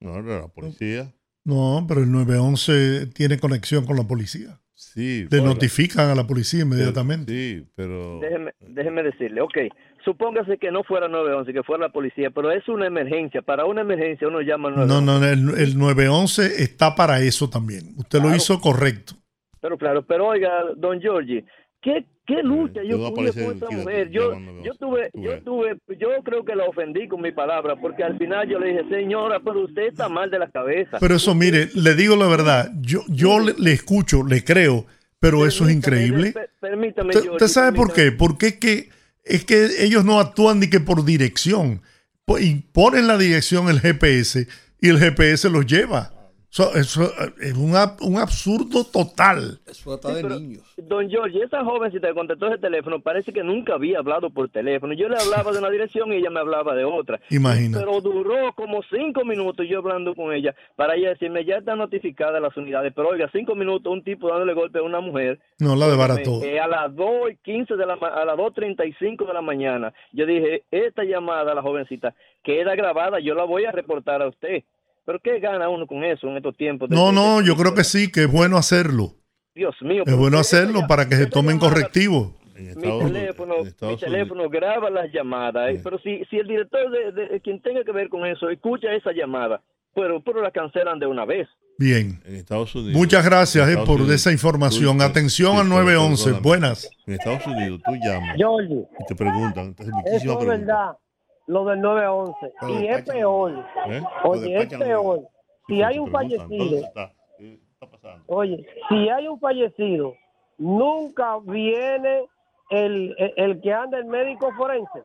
S3: No, era la policía.
S1: No, pero el 911 tiene conexión con la policía.
S3: Sí.
S1: Le
S3: bueno,
S1: notifican a la policía inmediatamente.
S3: Sí, pero...
S11: Déjeme, déjeme decirle, ok, supóngase que no fuera 911, que fuera la policía, pero es una emergencia. Para una emergencia uno llama al 911.
S1: No, no, el, el 911 está para eso también. Usted lo hizo correcto.
S11: Pero claro, pero oiga, don Giorgi, ¿qué, qué lucha
S1: yo
S11: tuve con esa mujer? Yo, yo tuve, yo tuve, yo creo que la ofendí con mi palabra, porque al final yo le dije, señora, pero usted está mal de la cabeza.
S1: Pero eso, mire, le digo la verdad, yo, yo le, le escucho, le creo, pero eso es increíble.
S11: Per- Permítame,
S1: ¿Usted, sabe por
S11: permítame.
S1: qué? Porque es que, es que ellos no actúan ni que por dirección. Po- y ponen la dirección el GPS y el GPS los lleva. So- eso eh, es un, un absurdo total.
S2: Eso está de
S11: pero-
S2: niños.
S11: Don Giorgi, esa jovencita que contestó ese teléfono parece que nunca había hablado por teléfono. Yo le hablaba de una dirección y ella me hablaba de otra.
S1: Imagínate.
S11: Pero duró como cinco minutos yo hablando con ella para ella decirme, ya están notificadas las unidades. Pero oiga, cinco minutos un tipo dándole golpe a una mujer.
S1: No, la desbarató.
S11: Eh, a las 2 y 15 de la ma- a las 2.35 de la mañana, yo dije, esta llamada a la jovencita queda grabada, yo la voy a reportar a usted. Pero ¿qué gana uno con eso en estos tiempos? de-
S1: No, no, yo creo que sí, que es bueno hacerlo.
S11: Dios mío.
S1: Es bueno hacerlo
S11: ya-
S1: para que se tomen correctivos.
S11: mi teléfono, mi teléfono graba las llamadas, eh, pero si, si el director de, de- quien tenga que ver con eso escucha esa llamada, pero, pero la cancelan de una vez.
S1: Bien.
S3: En Estados Unidos.
S1: Muchas gracias eh, por
S3: Unidos,
S1: esa información.
S3: tú-
S1: Atención al
S3: pero
S1: 911.
S3: perdóname.
S1: Buenas.
S3: En Estados Unidos tú llamas y te preguntan,
S10: es verdad, lo del 911.
S3: Pero
S10: Y es peor.
S3: ¿Eh?
S10: Oye, es peor. Si hay un fallecido,
S3: ¿dónde está? ¿Qué está pasando?
S10: oye, si hay un fallecido, nunca viene el, el, el que anda el médico forense.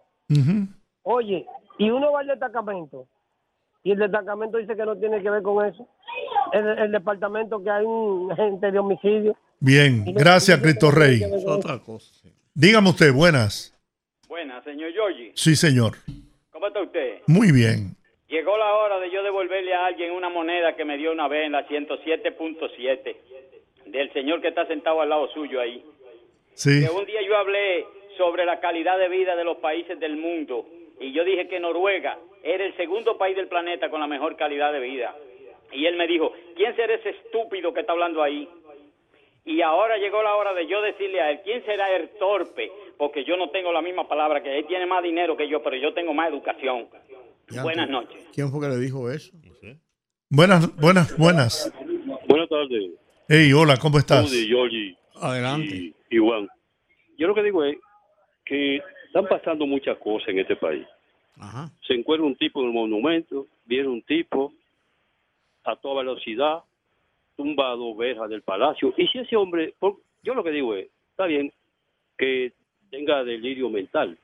S10: Oye, y uno va al destacamento y el destacamento dice que no tiene que ver con eso. El, el departamento que hay un agente de homicidio.
S1: Bien. Gracias, Cristo Rey.
S10: Es
S2: otra cosa.
S1: Dígame usted, buenas.
S12: Buenas, señor Giorgi.
S1: Sí, señor. Muy bien.
S12: Llegó la hora de yo devolverle a alguien una moneda que me dio una vez en la 107.7 del señor que está sentado al lado suyo ahí.
S1: Sí.
S12: Que un día yo hablé sobre la calidad de vida de los países del mundo y yo dije que Noruega era el segundo país del planeta con la mejor calidad de vida. Y él me dijo, ¿quién será ese estúpido que está hablando ahí? Y ahora llegó la hora de yo decirle a él, ¿quién será el torpe? Porque yo no tengo la misma palabra que él tiene más dinero que yo, pero yo tengo más educación. Buenas
S2: ¿tú-
S12: noches.
S2: ¿Quién fue que le dijo eso?
S1: Buenas, buenas, buenas.
S13: Buenas tardes.
S1: Hey, hola, ¿cómo estás?
S13: Rudy, Giorgi
S2: Adelante.
S13: y, y Juan. Yo lo que digo es que están pasando muchas cosas en este país.
S2: Ajá.
S13: Se encuentra un tipo en el monumento, viene un tipo a toda velocidad, tumba dos verjas del palacio. Y si ese hombre, por- yo lo que digo es, está bien que tenga delirio mental.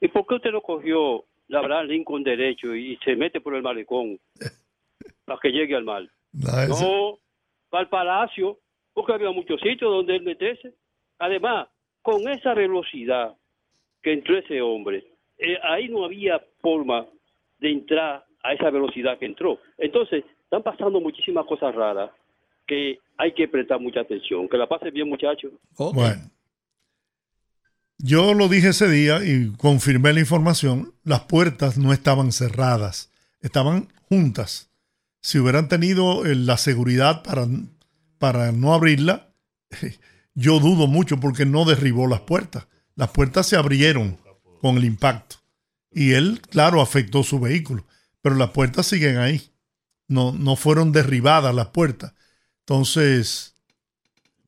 S13: ¿Y por qué usted no cogió la Abraham Lincoln derecho y se mete por el malecón para que llegue al mal?
S1: No, ese-
S13: No, va al palacio, porque había muchos sitios donde él meterse. Además, con esa velocidad que entró ese hombre, eh, ahí no había forma de entrar a esa velocidad que entró. Entonces, están pasando muchísimas cosas raras que hay que prestar mucha atención. Que la pase bien, muchachos.
S1: Bueno. Yo lo dije ese día y confirmé la información. Las puertas no estaban cerradas, estaban juntas. si hubieran tenido eh, la seguridad para, para no abrirla, yo dudo mucho porque no derribó las puertas. Las puertas se abrieron con el impacto. Y él, claro, afectó su vehículo, pero las puertas siguen ahí. No, no fueron derribadas las puertas. Entonces,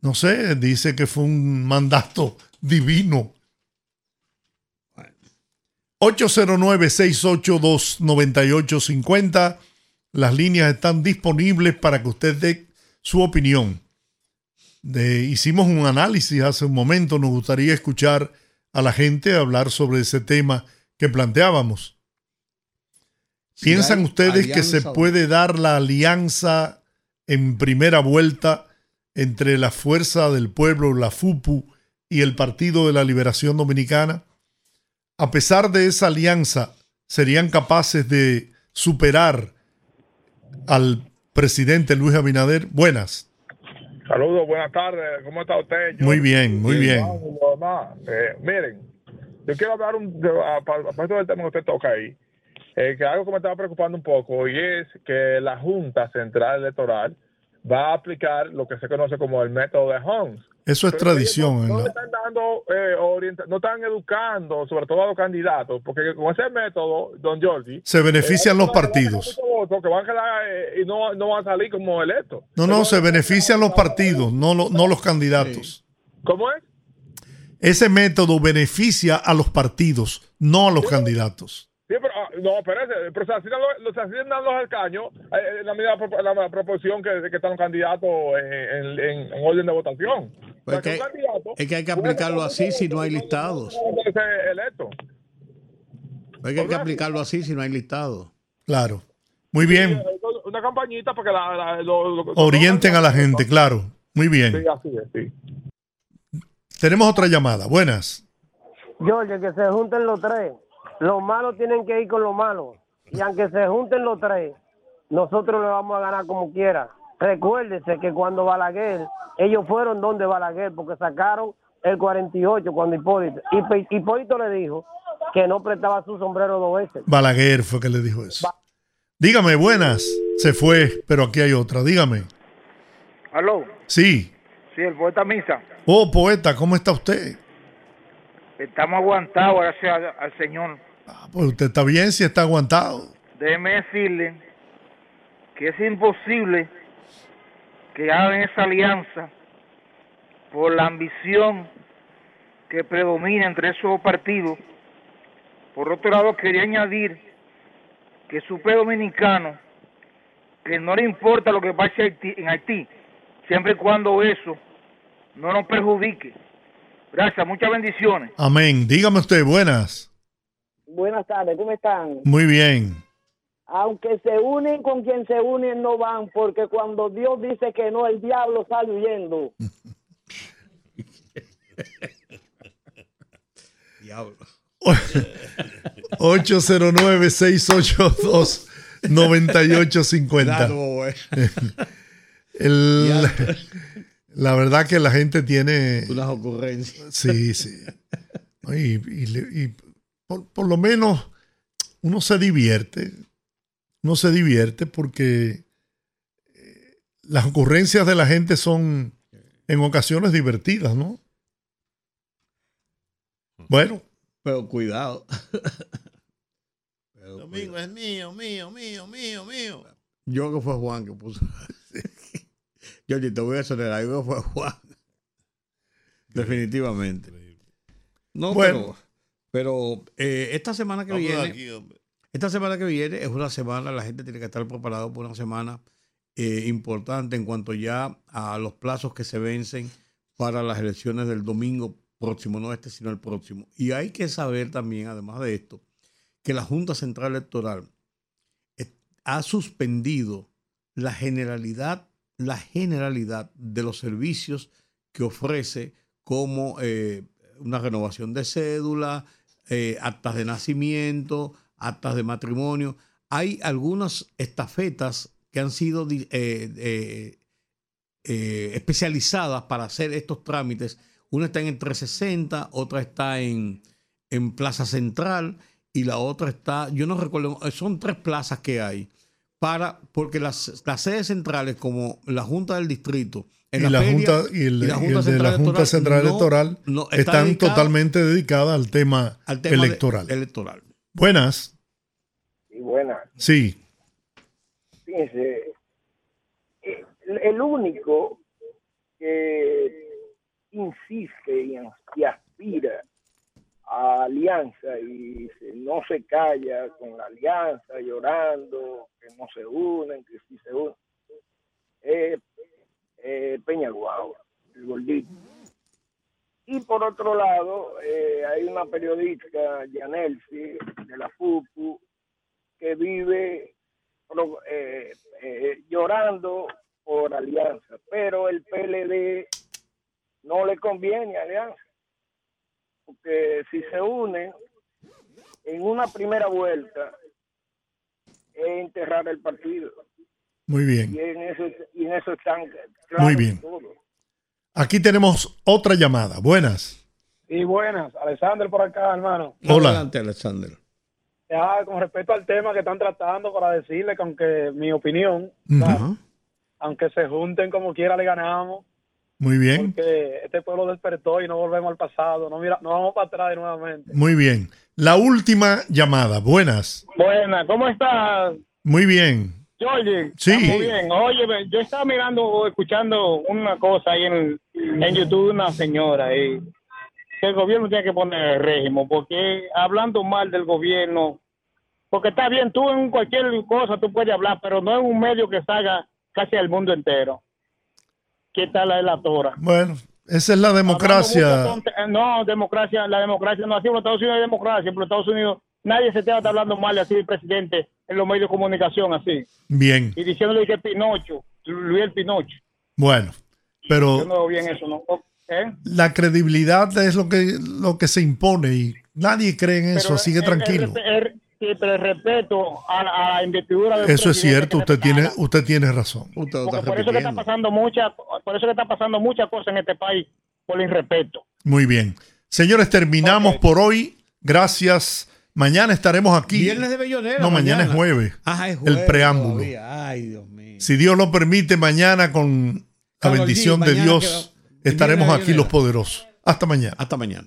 S1: no sé, dice que fue un mandato divino. 809-682-9850. Las líneas están disponibles para que usted dé su opinión. De, hicimos un análisis hace un momento, nos gustaría escuchar a la gente hablar sobre ese tema que planteábamos.
S2: Si
S1: ¿Piensan ustedes que se puede dar la alianza en primera vuelta entre la Fuerza del Pueblo, la FUPU, y el Partido de la Liberación Dominicana? A pesar de esa alianza, ¿serían capaces de superar al presidente Luis Abinader? Buenas.
S14: Saludos, buenas tardes. ¿Cómo está usted?
S1: Muy bien, muy bien.
S14: Eh, miren, yo quiero hablar un, de, a- aparte del tema que usted toca ahí, eh, que algo que me estaba preocupando un poco y es que la Junta Central Electoral va a aplicar lo que se conoce como el método de Holmes.
S1: Eso es
S14: Pero
S1: tradición.
S14: No, están dando, eh, orienta- no están educando, sobre todo a los candidatos, porque con ese método, don Jordi,
S1: Se benefician
S14: eh,
S1: los partidos.
S14: que van a quedar eh, y no, no van a salir como electos.
S1: No, no, se benefician los partidos, no, lo- no los candidatos.
S14: ¿Cómo es?
S1: Ese método beneficia a los partidos, no a los candidatos.
S14: Sí, pero ah, no, pero se asignan los, se asignan los escaños en la misma proporción que, que están los candidatos en- en orden de votación.
S2: Pues que- es que hay que aplicarlo así si no hay listados. Es que hay que aplicarlo así si no hay listados.
S1: Claro. Muy bien.
S14: Una campañita para que la, la- lo- lo-
S1: Orienten a la gente, claro. Muy bien.
S14: Sí, así es, sí.
S1: Tenemos otra llamada. Buenas.
S10: George, que se junten los tres. Los malos tienen que ir con los malos. Y aunque se junten los tres, nosotros le vamos a ganar como quiera. Recuérdese que cuando Balaguer, ellos fueron donde Balaguer, porque sacaron el 48 cuando Hipólito. Y Hipólito le dijo que no prestaba su sombrero dos veces.
S1: Balaguer fue que le dijo eso. Dígame, buenas. Se fue, pero aquí hay otra. Dígame.
S15: Aló,
S1: Sí.
S15: sí, el poeta Misa.
S1: Oh, poeta, ¿cómo está usted?
S15: Estamos aguantados, gracias al, al Señor.
S1: Pues usted está bien si está aguantado.
S15: Déjeme decirle que es imposible que hagan esa alianza por la ambición que predomina entre esos dos partidos. Por otro lado, quería añadir que supe dominicano que no le importa lo que pase en Haití, siempre y cuando eso no nos perjudique. Gracias, muchas bendiciones.
S1: Amén. Dígame usted, buenas.
S16: Buenas tardes, ¿cómo están?
S1: Muy bien.
S16: Aunque se unen con quien se unen, no van, porque cuando Dios dice que no, el diablo sale huyendo.
S2: Diablo.
S1: 809-682-9850.
S2: Claro, eh.
S1: El- la verdad que la gente tiene...
S2: Unas ocurrencias.
S1: Sí, sí. Y, y le- y por, por lo menos uno se divierte. Uno se divierte porque eh, las ocurrencias de la gente son en ocasiones divertidas, ¿no? Bueno,
S2: Pero cuidado.
S3: Domingo es mío, mío, mío, mío, mío.
S2: Yo creo que fue Juan que puso. Yo te voy a creo que fue Juan. Definitivamente. No,
S1: Bueno.
S2: pero, pero eh, esta semana que
S3: Vamos
S2: viene.
S3: aquí, hombre.
S2: Esta semana que viene es una semana, la gente tiene que estar preparado por una semana eh, importante en cuanto ya a los plazos que se vencen para las elecciones del domingo próximo, no este, sino el próximo. Y hay que saber también, además de esto, que la Junta Central Electoral eh, ha suspendido la generalidad, la generalidad de los servicios que ofrece como eh, una renovación de cédula, actas de nacimiento, actas de matrimonio. Hay algunas estafetas que han sido eh, eh, eh, especializadas para hacer estos trámites. Una está en el 360, otra está en, en Plaza Central y la otra está, yo no recuerdo, son tres plazas que hay para, porque las, las sedes centrales, como la Junta del Distrito, en
S1: y la,
S2: feria
S1: Junta, y el,
S2: y
S1: y el de la Junta Central Electoral
S2: no, está
S1: están
S2: dedicado
S1: totalmente dedicadas al tema,
S2: al tema de-
S1: electoral.
S2: electoral.
S1: Buenas,
S8: Y buena.
S1: sí.
S8: Fíjense, eh, el único que insiste y, y aspira a alianza y se- no se calla con la alianza, llorando, que no se unen, que sí se unen, es eh, Guau, el gordito. Y por otro lado, eh, hay una periodista, Yanelsi, de la FUPU, que vive pro- eh, eh, llorando por alianza, pero el PLD no le conviene alianza, porque si se unen en una primera vuelta es enterrar el partido
S1: Muy bien.
S8: y en eso y en eso están
S1: Muy
S8: claros
S1: bien.
S8: todos.
S1: Aquí tenemos otra llamada. Buenas.
S17: Y buenas, Alexander por acá, hermano.
S1: Hola.
S2: Adelante, Alexander.
S17: Ya, con respecto al tema que están tratando, para decirle que aunque mi opinión, aunque se junten como quiera, le ganamos,
S1: Muy bien.
S17: porque este pueblo despertó y no volvemos al pasado, no mira, no vamos para atrás de nuevamente.
S1: Muy bien. La última llamada. Buenas.
S17: Buenas, ¿cómo estás,
S1: Muy bien.
S17: Georgie?
S1: Sí.
S17: Muy bien. Oye, yo estaba mirando o escuchando una cosa ahí en, en YouTube de una señora y que el gobierno tiene que poner el régimen, porque hablando mal del gobierno, porque está bien, tú en cualquier cosa tú puedes hablar, pero no en un medio que salga casi al mundo entero. ¿Qué tal la delatora?
S1: Bueno, esa es la democracia.
S17: No, democracia, la democracia no así, en los Estados Unidos hay democracia, pero en Estados Unidos nadie se te va a estar hablando mal así del presidente en los medios de comunicación así.
S1: Bien.
S17: Y diciéndole que Pinocho, Luis el Pinocho.
S1: Bueno,
S17: Yo
S1: pero
S17: no veo bien eso, ¿no? ¿Eh?
S1: la credibilidad es lo que, lo que se impone y nadie cree en eso,
S17: Pero el-
S1: tranquilo.
S17: el- el- sí, pero el respeto a, la- a la investidura del
S1: Eso es cierto, usted tiene, usted tiene razón.
S17: Por eso que está pasando mucha, por eso que está pasando muchas cosas en este país por el irrespeto.
S1: Muy bien. Señores, terminamos por hoy. Gracias. Mañana estaremos aquí.
S2: Viernes de Bellonera.
S1: No, mañana, es jueves.
S2: Ah, es jueves
S1: El preámbulo.
S2: todavía. Ay, Dios mío.
S1: Si Dios lo permite, mañana con la
S2: Carol G,
S1: bendición de Dios estaremos aquí los poderosos. Hasta mañana.
S2: Hasta mañana.